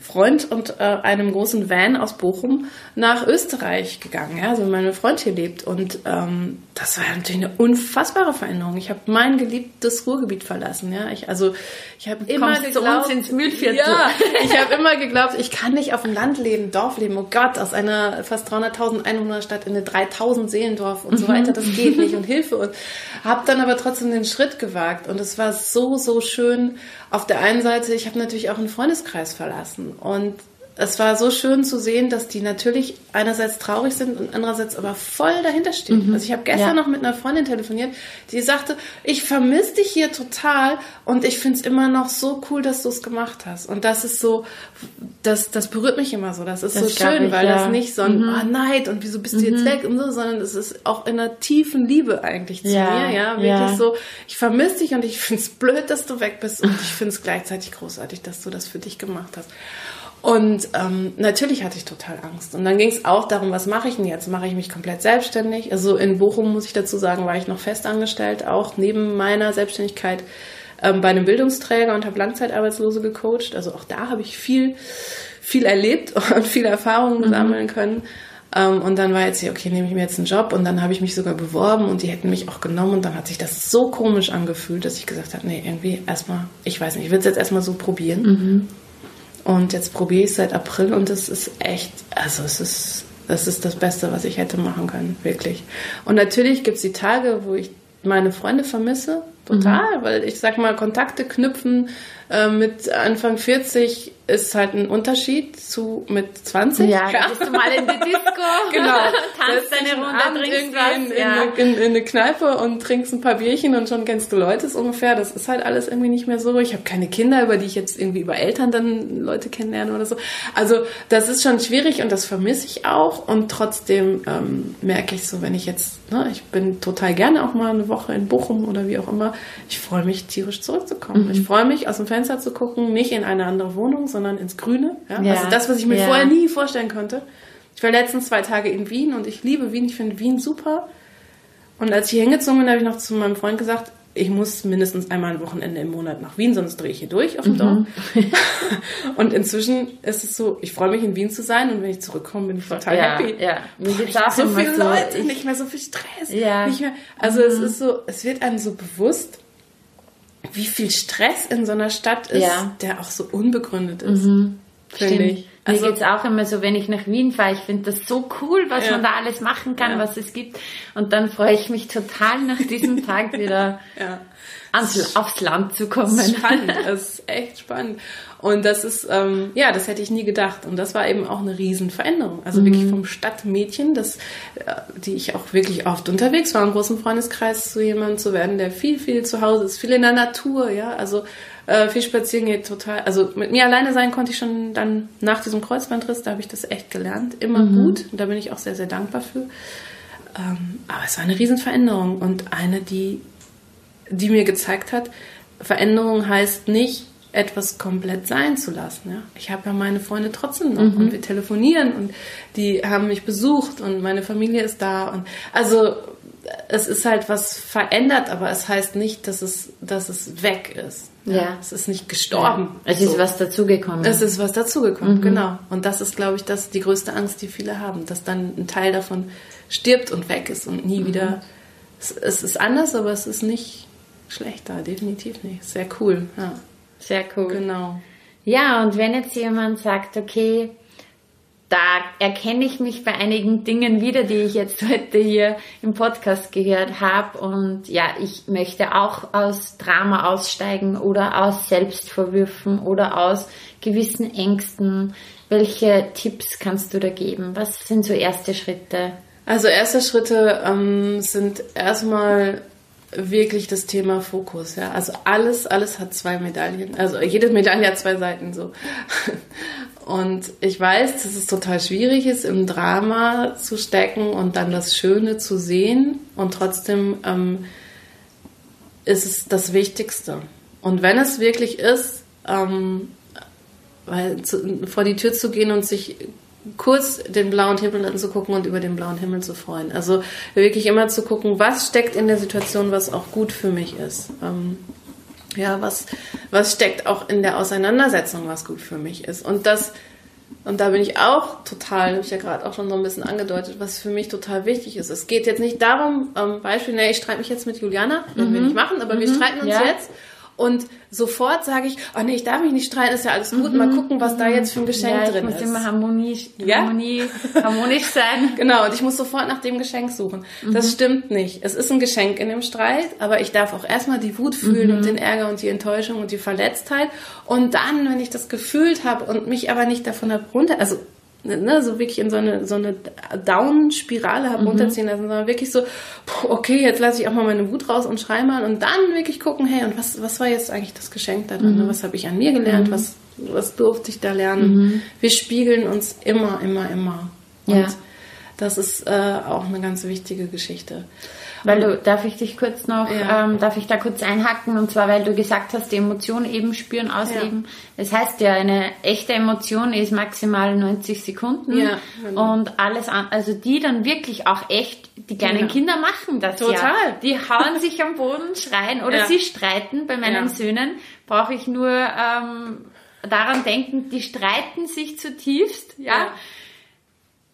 Freund und äh, einem großen Van aus Bochum nach Österreich gegangen, ja, also meine Freund hier lebt. Und ähm, das war natürlich eine unfassbare Veränderung. Ich habe mein geliebtes Ruhrgebiet verlassen, ja. Ich, also ich habe immer geglaubt, zu uns ins Mühlviertel. Ja, ich habe immer geglaubt, ich kann nicht auf dem Land leben, Dorf leben. Oh Gott, aus einer fast 300.000 Einwohnerstadt in eine 3.000 Seelendorf und so mhm. weiter, das geht nicht und Hilfe. Und habe dann aber trotzdem den Schritt gewagt. Und es war so, so schön. Auf der einen Seite, ich habe natürlich auch einen Freundeskreis verlassen. Und es war so schön zu sehen, dass die natürlich einerseits traurig sind und andererseits aber voll dahinter stehen. Mhm. Also ich habe gestern ja. noch mit einer Freundin telefoniert, die sagte, ich vermisse dich hier total und ich finde es immer noch so cool, dass du es gemacht hast. Und das ist so, das, das berührt mich immer so. Das ist das so schön, ich, weil ja. das nicht so ein mhm. oh, Neid und wieso bist du jetzt mhm. weg und so, sondern es ist auch in einer tiefen Liebe eigentlich zu ja. mir. Ja, wirklich so, ich vermisse dich und ich finde es blöd, dass du weg bist und ich finde es gleichzeitig großartig, dass du das für dich gemacht hast. Und ähm, natürlich hatte ich total Angst. Und dann ging es auch darum, was mache ich denn jetzt? Mache ich mich komplett selbstständig? Also in Bochum, muss ich dazu sagen, war ich noch festangestellt, auch neben meiner Selbstständigkeit ähm, bei einem Bildungsträger und habe Langzeitarbeitslose gecoacht. Also auch da habe ich viel, viel erlebt und viele Erfahrungen mhm. sammeln können. Ähm, und dann war jetzt hier, okay, nehme ich mir jetzt einen Job. Und dann habe ich mich sogar beworben und die hätten mich auch genommen. Und dann hat sich das so komisch angefühlt, dass ich gesagt habe, nee, irgendwie erstmal, ich weiß nicht, ich will es jetzt erstmal so probieren. Mhm. Und jetzt probiere ich es seit April und es ist echt, also es ist, das ist das Beste, was ich hätte machen können, wirklich. Und natürlich gibt es die Tage, wo ich meine Freunde vermisse, total, mhm. weil ich sag mal, Kontakte knüpfen äh, mit Anfang 40 ist halt ein Unterschied zu mit 20. Ja, ja. gehst du mal in die Disco, genau. tanzt deine Runde, trinkst was, in, ja. in, in, in, eine Kneipe und trinkst ein paar Bierchen und schon kennst du Leute so ungefähr. Das ist halt alles irgendwie nicht mehr so. Ich habe keine Kinder, über die ich jetzt irgendwie über Eltern dann Leute kennenlerne oder so. Also das ist schon schwierig und das vermisse ich auch. Und trotzdem ähm, merke ich so, wenn ich jetzt, ne, ich bin total gerne auch mal eine Woche in Bochum oder wie auch immer. Ich freue mich tierisch zurückzukommen. Mhm. Ich freue mich aus dem Fenster zu gucken, nicht in eine andere Wohnung, sondern ins Grüne. Ja? ja. Also das, was ich mir ja. vorher nie vorstellen konnte. Ich war letztens zwei Tage in Wien und ich liebe Wien. Ich finde Wien super. Und als ich hingezogen bin, habe ich noch zu meinem Freund gesagt, ich muss mindestens einmal ein Wochenende im Monat nach Wien, sonst drehe ich hier durch auf dem mhm. Dorf. und inzwischen ist es so, ich freue mich in Wien zu sein und wenn ich zurückkomme, bin ich total ja, happy. Ja, mir geht's auch so viele so, Leute, ich, nicht mehr so viel Stress. Ja. Nicht mehr, also mhm. es ist so, es wird einem so bewusst, wie viel Stress in so einer Stadt ist, ja. der auch so unbegründet ist. Mhm. Finde ich. Also, Mir geht es auch immer so, wenn ich nach Wien fahre, ich finde das so cool, was ja. man da alles machen kann, ja. was es gibt. Und dann freue ich mich total nach diesem Tag wieder ja. ans, aufs Land zu kommen. Das ist spannend, das ist echt spannend. Und das ist, ähm, ja, das hätte ich nie gedacht. Und das war eben auch eine Riesenveränderung. Also mhm. wirklich vom Stadtmädchen, das, äh, die ich auch wirklich oft unterwegs war, im großen Freundeskreis zu jemandem zu werden, der viel, viel zu Hause ist, viel in der Natur, ja, also äh, viel spazieren geht total. Also mit mir alleine sein konnte ich schon dann nach diesem Kreuzbandriss, da habe ich das echt gelernt. Immer mhm. gut. Und da bin ich auch sehr, sehr dankbar für. Ähm, aber es war eine Riesenveränderung und eine, die, die mir gezeigt hat, Veränderung heißt nicht, etwas komplett sein zu lassen. Ja? Ich habe ja meine Freunde trotzdem noch mhm. und wir telefonieren und die haben mich besucht und meine Familie ist da und also es ist halt was verändert, aber es heißt nicht, dass es, dass es weg ist. Ja. ja. Es ist nicht gestorben. Ja. Es ist so. was dazugekommen. Es ist was dazugekommen, mhm. genau. Und das ist, glaube ich, das die größte Angst, die viele haben, dass dann ein Teil davon stirbt und weg ist und nie mhm. wieder. Es, es, ist anders, aber es ist nicht schlechter, definitiv nicht. Sehr cool. Ja. Sehr cool. Genau. Ja, und wenn jetzt jemand sagt, okay, da erkenne ich mich bei einigen Dingen wieder, die ich jetzt heute hier im Podcast gehört habe. Und ja, ich möchte auch aus Drama aussteigen oder aus Selbstvorwürfen oder aus gewissen Ängsten. Welche Tipps kannst du da geben? Was sind so erste Schritte? Also erste Schritte ähm, sind erstmal wirklich das Thema Fokus. Ja? Also alles, alles hat zwei Medaillen. Also jede Medaille hat zwei Seiten so. Und ich weiß, dass es total schwierig ist, im Drama zu stecken und dann das Schöne zu sehen. Und trotzdem ähm, ist es das Wichtigste. Und wenn es wirklich ist, ähm, weil zu, vor die Tür zu gehen und sich kurz den blauen Himmel anzugucken und über den blauen Himmel zu freuen. Also wirklich immer zu gucken, was steckt in der Situation, was auch gut für mich ist. Ähm, ja, was, was steckt auch in der Auseinandersetzung, was gut für mich ist. Und das, und da bin ich auch total, habe ich ja gerade auch schon so ein bisschen angedeutet, was für mich total wichtig ist. Es geht jetzt nicht darum, ähm, Beispiel, ne, ich streite mich jetzt mit Juliana, werden mhm. wir nicht machen, aber mhm. wir streiten uns ja. jetzt und sofort sage ich, oh nee, ich darf mich nicht streiten, ist ja alles gut, mhm. mal gucken, was da jetzt für ein Geschenk ja, drin muss ist. immer harmonisch, ja? Harmonie, harmonisch sein. genau, und ich muss sofort nach dem Geschenk suchen. Mhm. Das stimmt nicht. Es ist ein Geschenk in dem Streit, aber ich darf auch erstmal die Wut fühlen mhm. und den Ärger und die Enttäuschung und die Verletztheit. Und dann, wenn ich das gefühlt habe und mich aber nicht davon runter, also ne, so wirklich in so eine, so eine Down-Spirale habe mhm. runterziehen lassen, sondern wirklich so, okay, jetzt lasse ich auch mal meine Wut raus und schrei mal und dann wirklich gucken, hey, und was, was war jetzt eigentlich das Geschenk da drin? Mhm. Was habe ich an mir gelernt? Mhm. Was, was durfte ich da lernen? Mhm. Wir spiegeln uns immer, immer, immer. Und ja. das ist äh, auch eine ganz wichtige Geschichte. Weil du, darf ich dich kurz noch, ja. ähm, darf ich da kurz einhacken? Und zwar, weil du gesagt hast, die Emotion eben spüren, ausleben. Ja. Das heißt ja, eine echte Emotion ist maximal 90 Sekunden. Ja, genau. Und alles an, also die dann wirklich auch echt, die kleinen Kinder machen das Total. ja. Die hauen sich am Boden, schreien oder sie streiten. Bei meinen Söhnen brauche ich nur ähm, daran denken, die streiten sich zutiefst, ja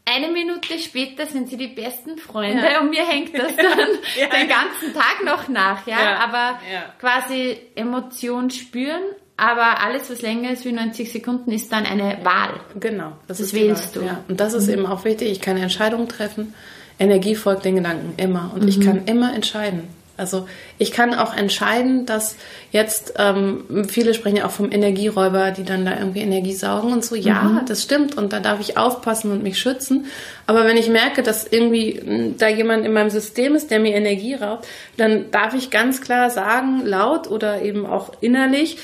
eine Minute später sind sie die besten Freunde ja. und mir hängt das dann ja. den ganzen Tag noch nach, ja. ja. Aber quasi Emotion spüren, aber alles, was länger ist wie 90 Sekunden, ist dann eine Wahl. Genau. Das, das wählst du. Ja. Und das ist mhm. eben auch wichtig. Ich kann Entscheidungen treffen. Energie folgt den Gedanken immer. Und mhm. ich kann immer entscheiden. Also ich kann auch entscheiden, dass jetzt, ähm, viele sprechen ja auch vom Energieräuber, die dann da irgendwie Energie saugen und so. Ja, mhm. das stimmt und da darf ich aufpassen und mich schützen. Aber wenn ich merke, dass irgendwie hm, da jemand in meinem System ist, der mir Energie raubt, dann darf ich ganz klar sagen, laut oder eben auch innerlich,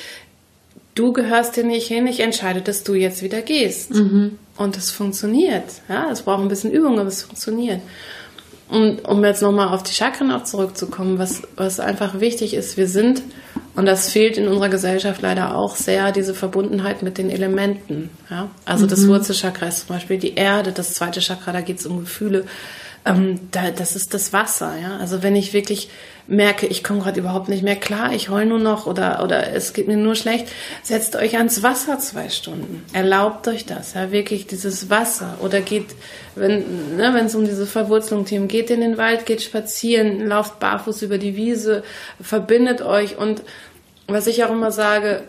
du gehörst dir nicht hin, ich entscheide, dass du jetzt wieder gehst. Mhm. Und es funktioniert. Ja, es braucht ein bisschen Übung, aber es funktioniert. Und um jetzt nochmal auf die Chakren auch zurückzukommen, was, was einfach wichtig ist, wir sind, und das fehlt in unserer Gesellschaft leider auch sehr, diese Verbundenheit mit den Elementen. Ja? Also mhm. das Wurzelchakra ist zum Beispiel die Erde, das zweite Chakra, da geht es um Gefühle. Ähm, da, das ist das Wasser. Ja? Also wenn ich wirklich merke, ich komme gerade überhaupt nicht mehr klar, ich heul nur noch oder, oder es geht mir nur schlecht, setzt euch ans Wasser zwei Stunden. Erlaubt euch das, ja, wirklich dieses Wasser. Oder geht, wenn ne, es um diese Verwurzelung Themen geht in den Wald, geht spazieren, lauft barfuß über die Wiese, verbindet euch und was ich auch immer sage,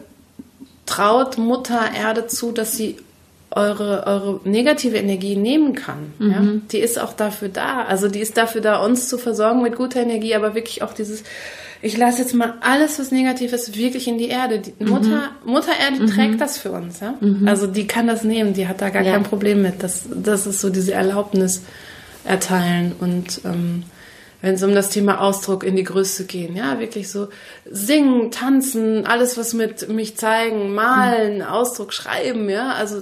traut Mutter Erde zu, dass sie eure, eure negative Energie nehmen kann. Mhm. Ja? Die ist auch dafür da. Also die ist dafür da, uns zu versorgen mit guter Energie, aber wirklich auch dieses, ich lasse jetzt mal alles, was negativ ist, wirklich in die Erde. Die mhm. Mutter, Mutter Erde mhm. trägt das für uns. Ja? Mhm. Also die kann das nehmen, die hat da gar ja. kein Problem mit. Das, das ist so diese Erlaubnis erteilen und ähm, wenn es um das Thema Ausdruck in die Größe gehen. Ja, wirklich so singen, tanzen, alles was mit mich zeigen, malen, mhm. Ausdruck schreiben, ja, also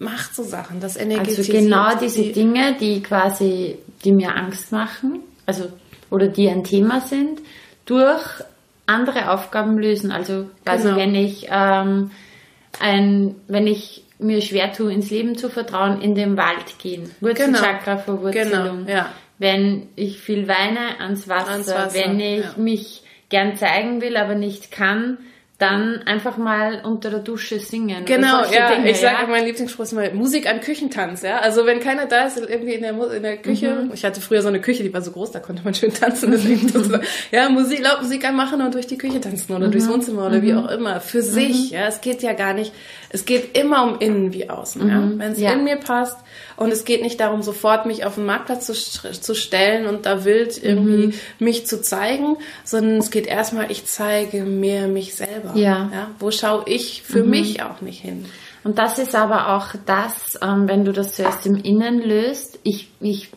macht so Sachen, das energetisiert. Also genau diese die, Dinge, die quasi, die mir Angst machen, also oder die ein Thema sind, durch andere Aufgaben lösen. Also quasi genau. wenn ich ähm, ein, wenn ich mir schwer tue, ins Leben zu vertrauen, in den Wald gehen. Wurzelchakra genau. Verwurzelung. Genau, ja wenn ich viel weine, ans Wasser, ans Wasser wenn ich ja. mich gern zeigen will, aber nicht kann, dann einfach mal unter der Dusche singen. Genau, ja. Dinge, ich sage, ja? mein Lieblingsspruch ist mal Musik an Küchentanz, ja. Also wenn keiner da ist, irgendwie in der, in der Küche. Mhm. Ich hatte früher so eine Küche, die war so groß, da konnte man schön tanzen. Deswegen ja, Musik, laut Musik anmachen und durch die Küche tanzen oder mhm. durchs Wohnzimmer oder mhm. wie auch immer. Für sich, mhm. ja. Es geht ja gar nicht, es geht immer um innen wie außen, ja. Mhm. Wenn es ja. in mir passt, und es geht nicht darum, sofort mich auf den Marktplatz zu, zu stellen und da wild irgendwie mhm. mich zu zeigen, sondern es geht erstmal, ich zeige mir mich selber. Ja. ja wo schaue ich für mhm. mich auch nicht hin? Und das ist aber auch das, ähm, wenn du das zuerst im Innen löst. Ich, ich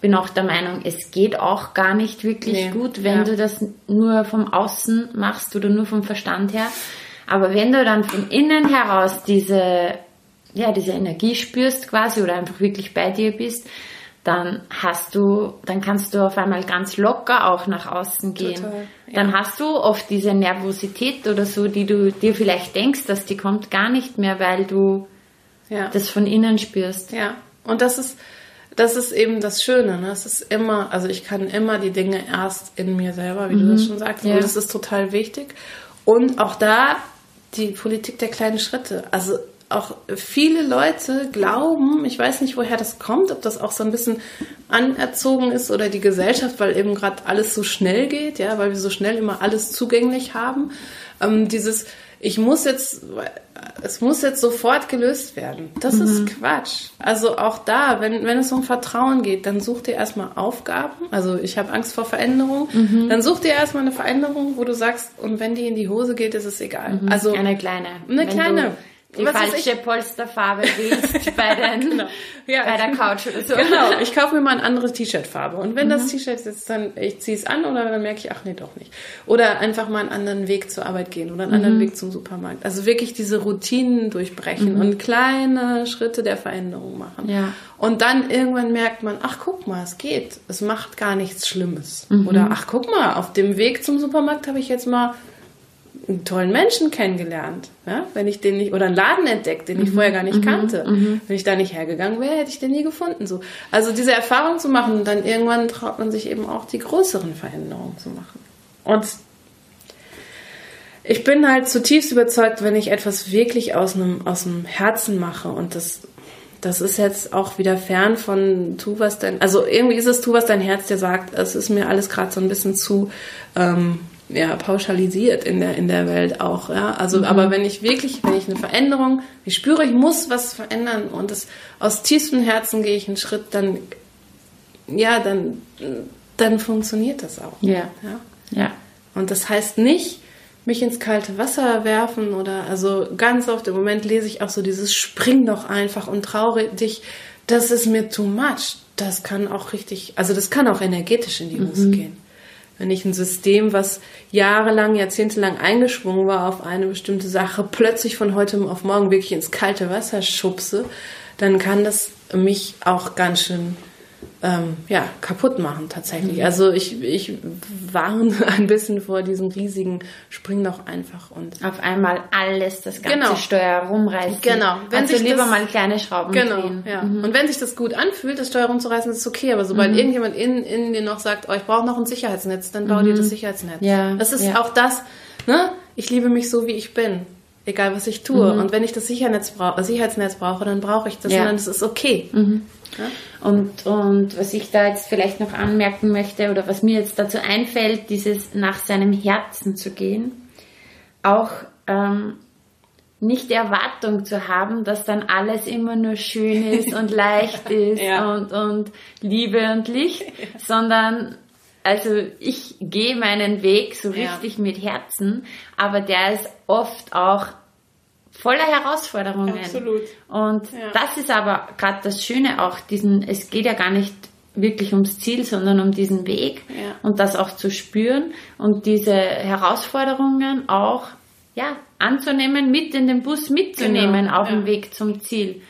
bin auch der Meinung, es geht auch gar nicht wirklich nee. gut, wenn ja. du das nur vom Außen machst oder nur vom Verstand her. Aber wenn du dann von innen heraus diese ja, diese Energie spürst quasi oder einfach wirklich bei dir bist, dann hast du, dann kannst du auf einmal ganz locker auch nach außen gehen. Total, ja. Dann hast du oft diese Nervosität oder so, die du dir vielleicht denkst, dass die kommt gar nicht mehr, weil du ja. das von innen spürst. Ja. Und das ist, das ist eben das Schöne. Ne? Es ist immer, also ich kann immer die Dinge erst in mir selber, wie mhm. du das schon sagst. Ja. Und das ist total wichtig. Und auch da die Politik der kleinen Schritte. Also auch viele Leute glauben, ich weiß nicht, woher das kommt, ob das auch so ein bisschen anerzogen ist oder die Gesellschaft, weil eben gerade alles so schnell geht, ja, weil wir so schnell immer alles zugänglich haben. Ähm, dieses, ich muss jetzt, es muss jetzt sofort gelöst werden. Das mhm. ist Quatsch. Also auch da, wenn, wenn es um Vertrauen geht, dann such dir erstmal Aufgaben. Also ich habe Angst vor Veränderung. Mhm. Dann such dir erstmal eine Veränderung, wo du sagst, und wenn die in die Hose geht, ist es egal. Mhm. Also eine kleine. Eine wenn kleine die Was falsche Polsterfarbe wählst bei, den, genau. ja, bei der Couch oder so. Genau, ich kaufe mir mal eine andere T-Shirt-Farbe. Und wenn mhm. das T-Shirt jetzt dann, ich ziehe es an oder dann merke ich, ach nee, doch nicht. Oder einfach mal einen anderen Weg zur Arbeit gehen oder einen mhm. anderen Weg zum Supermarkt. Also wirklich diese Routinen durchbrechen mhm. und kleine Schritte der Veränderung machen. Ja. Und dann irgendwann merkt man, ach guck mal, es geht. Es macht gar nichts Schlimmes. Mhm. Oder ach guck mal, auf dem Weg zum Supermarkt habe ich jetzt mal einen tollen Menschen kennengelernt, ja? wenn ich den nicht, oder einen Laden entdeckt, den ich mhm. vorher gar nicht mhm. kannte. Mhm. Wenn ich da nicht hergegangen wäre, hätte ich den nie gefunden. So. Also diese Erfahrung zu machen, und dann irgendwann traut man sich eben auch die größeren Veränderungen zu machen. Und ich bin halt zutiefst überzeugt, wenn ich etwas wirklich aus einem, aus dem Herzen mache und das, das ist jetzt auch wieder fern von tu was dein, also irgendwie ist es tu was dein Herz dir sagt, es ist mir alles gerade so ein bisschen zu, ähm, ja, pauschalisiert in der, in der Welt auch, ja. Also, mhm. aber wenn ich wirklich, wenn ich eine Veränderung, ich spüre, ich muss was verändern und das aus tiefstem Herzen gehe ich einen Schritt, dann, ja, dann, dann funktioniert das auch. Ja. ja. Ja. Und das heißt nicht, mich ins kalte Wasser werfen oder also ganz oft im Moment lese ich auch so dieses Spring doch einfach und traure dich, das ist mir too much. Das kann auch richtig, also das kann auch energetisch in die Hose mhm. gehen. Wenn ich ein System, was jahrelang, jahrzehntelang eingeschwungen war auf eine bestimmte Sache, plötzlich von heute auf morgen wirklich ins kalte Wasser schubse, dann kann das mich auch ganz schön ähm, ja, kaputt machen tatsächlich. Mhm. Also ich, ich warne ein bisschen vor diesem riesigen Spring doch einfach und auf einmal alles, das ganze genau. Steuer rumreißen. Genau. Wenn also sich lieber das, mal kleine Schrauben genau, drehen. Ja. Mhm. Und wenn sich das gut anfühlt, das Steuer rumzureißen, ist okay. Aber sobald mhm. irgendjemand in, in dir noch sagt, oh, ich brauche noch ein Sicherheitsnetz, dann bau dir das mhm. Sicherheitsnetz. Ja. Das ist ja. auch das, ne? Ich liebe mich so, wie ich bin egal was ich tue. Mhm. Und wenn ich das Sicherheitsnetz, brauche, Sicherheitsnetz brauche, dann brauche ich das ja. und dann ist es okay. Mhm. Und, und was ich da jetzt vielleicht noch anmerken möchte oder was mir jetzt dazu einfällt, dieses nach seinem Herzen zu gehen, auch ähm, nicht die Erwartung zu haben, dass dann alles immer nur schön ist und leicht ist ja. und, und Liebe und Licht, sondern also ich gehe meinen Weg so richtig ja. mit Herzen, aber der ist oft auch voller Herausforderungen. Absolut. Und ja. das ist aber gerade das Schöne auch, diesen, es geht ja gar nicht wirklich ums Ziel, sondern um diesen Weg ja. und das auch zu spüren und diese Herausforderungen auch ja, anzunehmen, mit in den Bus mitzunehmen genau. auf ja. dem Weg zum Ziel.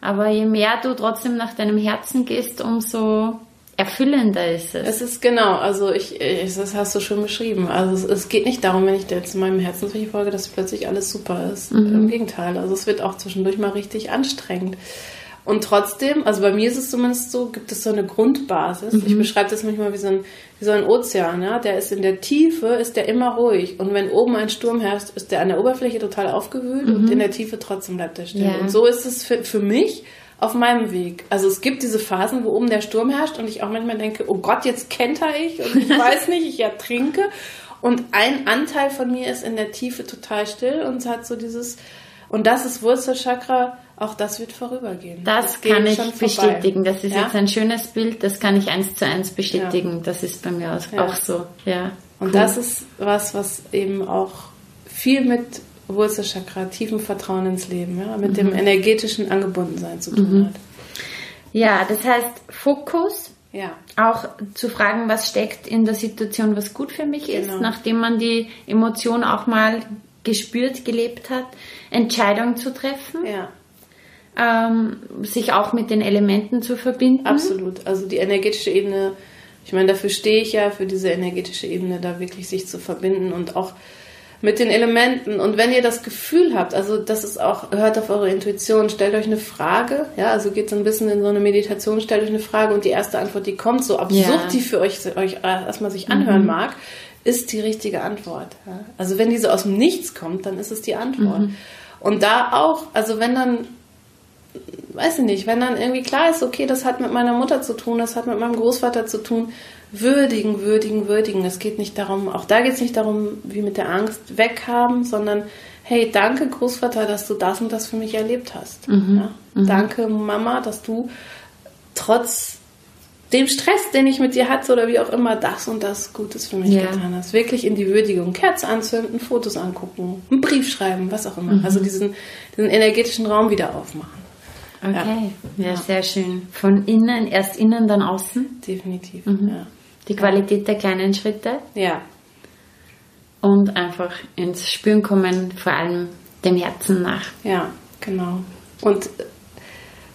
Aber je mehr du trotzdem nach deinem Herzen gehst, umso erfüllender ist es. Es ist genau, also ich, ich das hast du schon beschrieben. Also es, es, geht nicht darum, wenn ich jetzt meinem Herzensweg folge, dass plötzlich alles super ist. Mhm. Im Gegenteil, also es wird auch zwischendurch mal richtig anstrengend. Und trotzdem, also bei mir ist es zumindest so, gibt es so eine Grundbasis. Mhm. Ich beschreibe das manchmal wie so, ein, wie so ein Ozean, ja. Der ist in der Tiefe, ist der immer ruhig. Und wenn oben ein Sturm herrscht, ist der an der Oberfläche total aufgewühlt mhm. und in der Tiefe trotzdem bleibt er still. Ja. Und so ist es für, für mich auf meinem Weg. Also es gibt diese Phasen, wo oben der Sturm herrscht und ich auch manchmal denke, oh Gott, jetzt kenter ich und ich weiß nicht, ich ertrinke. Und ein Anteil von mir ist in der Tiefe total still und hat so dieses, und das ist Wurzelchakra, auch das wird vorübergehen. Das, das kann ich bestätigen. Das ist ja? jetzt ein schönes Bild, das kann ich eins zu eins bestätigen. Ja. Das ist bei mir auch, ja. so. Ja. Und cool. das ist was, was eben auch viel mit Wurzelchakra, tiefen Vertrauen ins Leben, ja, mit mhm. dem energetischen Angebundensein zu tun mhm. hat. Ja, das heißt Fokus. Ja. Auch zu fragen, was steckt in der Situation, was gut für mich genau. ist, nachdem man die Emotion auch mal gespürt, gelebt hat, Entscheidungen zu treffen. Ja. Ähm, sich auch mit den Elementen zu verbinden. Absolut. Also die energetische Ebene, ich meine, dafür stehe ich ja, für diese energetische Ebene da wirklich sich zu verbinden und auch mit den Elementen. Und wenn ihr das Gefühl habt, also das ist auch, hört auf eure Intuition, stellt euch eine Frage, ja, also geht so ein bisschen in so eine Meditation, stellt euch eine Frage und die erste Antwort, die kommt, so absurd ja. die für euch, euch erstmal sich anhören mhm. mag, ist die richtige Antwort. Ja? Also wenn diese aus dem Nichts kommt, dann ist es die Antwort. Mhm. Und da auch, also wenn dann weiß ich nicht, wenn dann irgendwie klar ist, okay, das hat mit meiner Mutter zu tun, das hat mit meinem Großvater zu tun, würdigen, würdigen, würdigen. Es geht nicht darum, auch da geht es nicht darum, wie mit der Angst weghaben, sondern hey, danke Großvater, dass du das und das für mich erlebt hast. Mhm. Ja? Mhm. Danke Mama, dass du trotz dem Stress, den ich mit dir hatte oder wie auch immer, das und das Gutes für mich ja. getan hast. Wirklich in die Würdigung. Kerze anzünden, Fotos angucken, einen Brief schreiben, was auch immer. Mhm. Also diesen, diesen energetischen Raum wieder aufmachen. Okay, ja. ja, sehr schön. Von innen, erst innen, dann außen? Definitiv, mhm. ja. Die Qualität der kleinen Schritte. Ja. Und einfach ins Spüren kommen, vor allem dem Herzen nach. Ja, genau. Und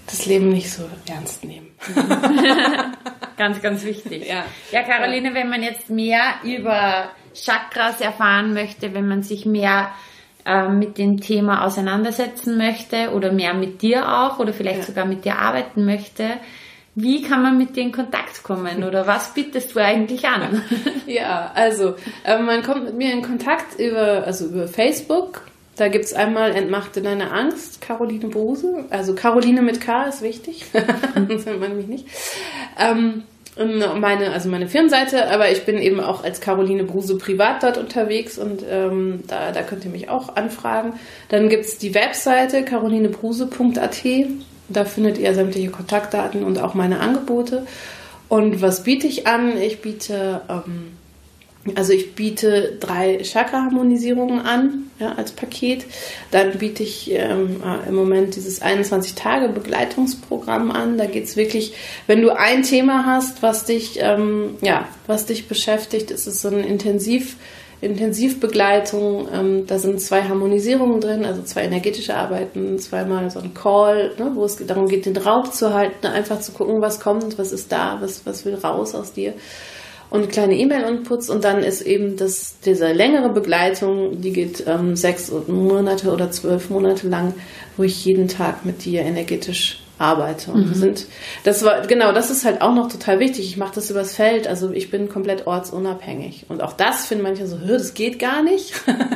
das Leben nicht so ernst nehmen. ganz, ganz wichtig. Ja, ja Caroline, wenn man jetzt mehr über Chakras erfahren möchte, wenn man sich mehr äh, mit dem Thema auseinandersetzen möchte oder mehr mit dir auch oder vielleicht ja. sogar mit dir arbeiten möchte, wie kann man mit dir in Kontakt kommen oder was bietest du eigentlich an? Ja, also äh, man kommt mit mir in Kontakt über, also über Facebook. Da gibt es einmal Entmachte deine Angst, Caroline Bose. Also Caroline mit K ist wichtig, sonst nennt man mich nicht. Ähm, meine, also meine Firmenseite, aber ich bin eben auch als Caroline Bruse privat dort unterwegs und ähm, da, da könnt ihr mich auch anfragen. Dann gibt es die Webseite carolinebruse.at. Da findet ihr sämtliche Kontaktdaten und auch meine Angebote. Und was biete ich an? Ich biete ähm, Also ich biete drei Chakra-Harmonisierungen an ja, als Paket. Dann biete ich ähm, äh, im Moment dieses 21-Tage-Begleitungsprogramm an. Da geht es wirklich, wenn du ein Thema hast, was dich, ähm, ja, was dich beschäftigt, ist es so ein Intensiv- Intensivbegleitung. Ähm, da sind zwei Harmonisierungen drin, also zwei energetische Arbeiten, zweimal so ein Call, ne, wo es darum geht, den Raum zu halten, einfach zu gucken, was kommt, was ist da, was, was will raus aus dir und kleine E-Mail-Inputs und dann ist eben das, diese längere Begleitung, die geht ähm, sechs Monate oder zwölf Monate lang, wo ich jeden Tag mit dir energetisch arbeite. Und mhm. sind, das war, genau, das ist halt auch noch total wichtig. Ich mache das übers Feld, also ich bin komplett ortsunabhängig. Und auch das finden manche so, das geht gar nicht.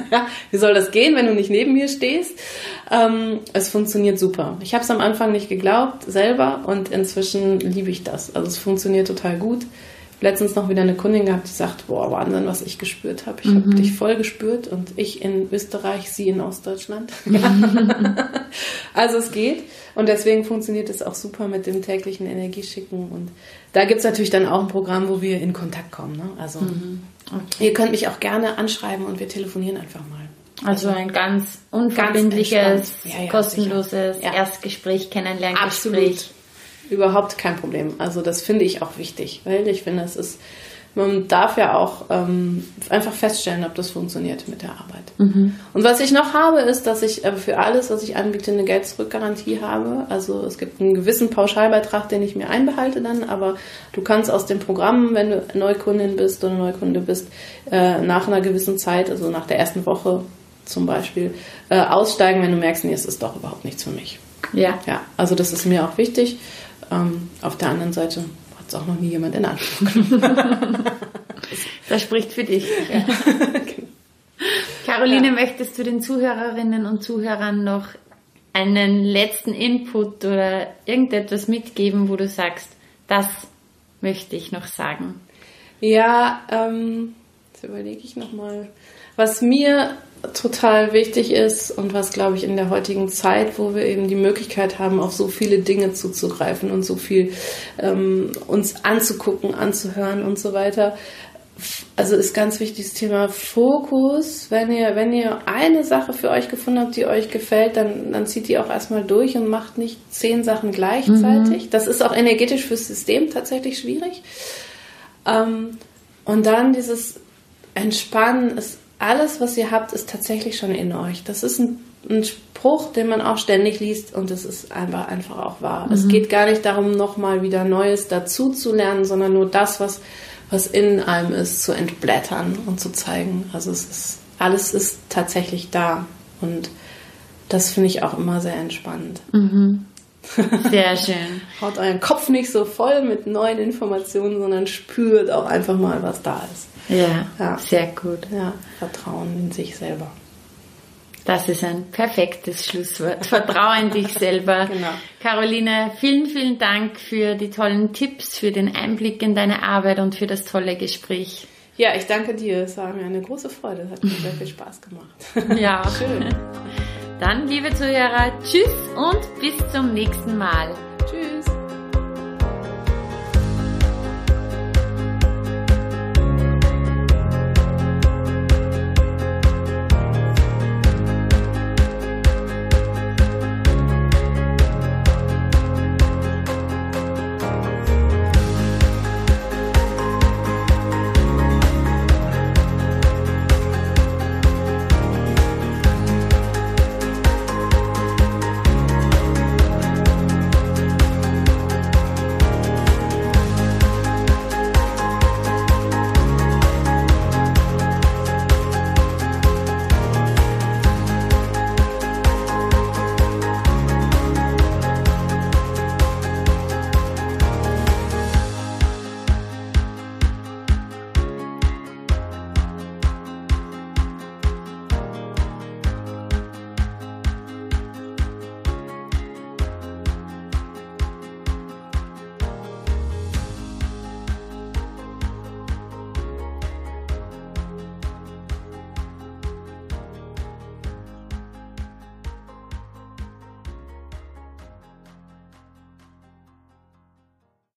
Wie soll das gehen, wenn du nicht neben mir stehst? Ähm, es funktioniert super. Ich habe es am Anfang nicht geglaubt, selber, und inzwischen liebe ich das. Also es funktioniert total gut letztens noch wieder eine Kundin gehabt, die sagt, boah, Wahnsinn, was ich gespürt habe. Ich mhm. habe dich voll gespürt und ich in Österreich, sie in Ostdeutschland. also es geht und deswegen funktioniert es auch super mit dem täglichen Energieschicken und da gibt es natürlich dann auch ein Programm, wo wir in Kontakt kommen. Ne? Also mhm. okay. ihr könnt mich auch gerne anschreiben und wir telefonieren einfach mal. Also ein ganz unverbindliches, ganz ja, ja, kostenloses ja. Erstgespräch, Kennenlerngespräch. Absolut überhaupt kein Problem. Also das finde ich auch wichtig, weil ich finde, es ist, man darf ja auch ähm, einfach feststellen, ob das funktioniert mit der Arbeit. Mhm. Und was ich noch habe, ist, dass ich äh, für alles, was ich anbiete, eine Geld-Zurück-Garantie habe. Also es gibt einen gewissen Pauschalbeitrag, den ich mir einbehalte dann, aber du kannst aus dem Programm, wenn du Neukundin bist oder Neukunde bist, äh, nach einer gewissen Zeit, also nach der ersten Woche zum Beispiel, äh, aussteigen, wenn du merkst, nee, es ist doch überhaupt nichts für mich. Ja. Ja, also das ist mir auch wichtig. Ähm, auf der anderen Seite es auch noch nie jemand in Anspruch genommen. das spricht für dich. Ja. Caroline, ja. möchtest du den Zuhörerinnen und Zuhörern noch einen letzten Input oder irgendetwas mitgeben, wo du sagst, das möchte ich noch sagen? Ja, ähm, jetzt überlege ich nochmal. Was mir total wichtig ist und was, glaube ich, in der heutigen Zeit, wo wir eben die Möglichkeit haben, auf so viele Dinge zuzugreifen und so viel ähm, uns anzugucken, anzuhören und so weiter. Also ist ganz wichtig das Thema Fokus. Wenn ihr, wenn ihr eine Sache für euch gefunden habt, die euch gefällt, dann, dann zieht die auch erstmal durch und macht nicht zehn Sachen gleichzeitig. Mhm. Das ist auch energetisch fürs System tatsächlich schwierig. Ähm, und dann dieses Entspannen ist alles, was ihr habt, ist tatsächlich schon in euch. Das ist ein, ein Spruch, den man auch ständig liest und das ist einfach, einfach auch wahr. Mhm. Es geht gar nicht darum, nochmal wieder Neues dazu zu lernen, sondern nur das, was, was in einem ist, zu entblättern und zu zeigen. Also es ist, alles ist tatsächlich da und das finde ich auch immer sehr entspannend. Mhm. Sehr schön. Haut euren Kopf nicht so voll mit neuen Informationen, sondern spürt auch einfach mal, was da ist. Ja, ja. sehr gut. Ja, Vertrauen in sich selber. Das ist ein perfektes Schlusswort. Vertraue in dich selber. Genau. Caroline, vielen, vielen Dank für die tollen Tipps, für den Einblick in deine Arbeit und für das tolle Gespräch. Ja, ich danke dir. Es war mir eine große Freude. Es hat mir sehr viel Spaß gemacht. Ja, schön. Dann, liebe Zuhörer, tschüss und bis zum nächsten Mal.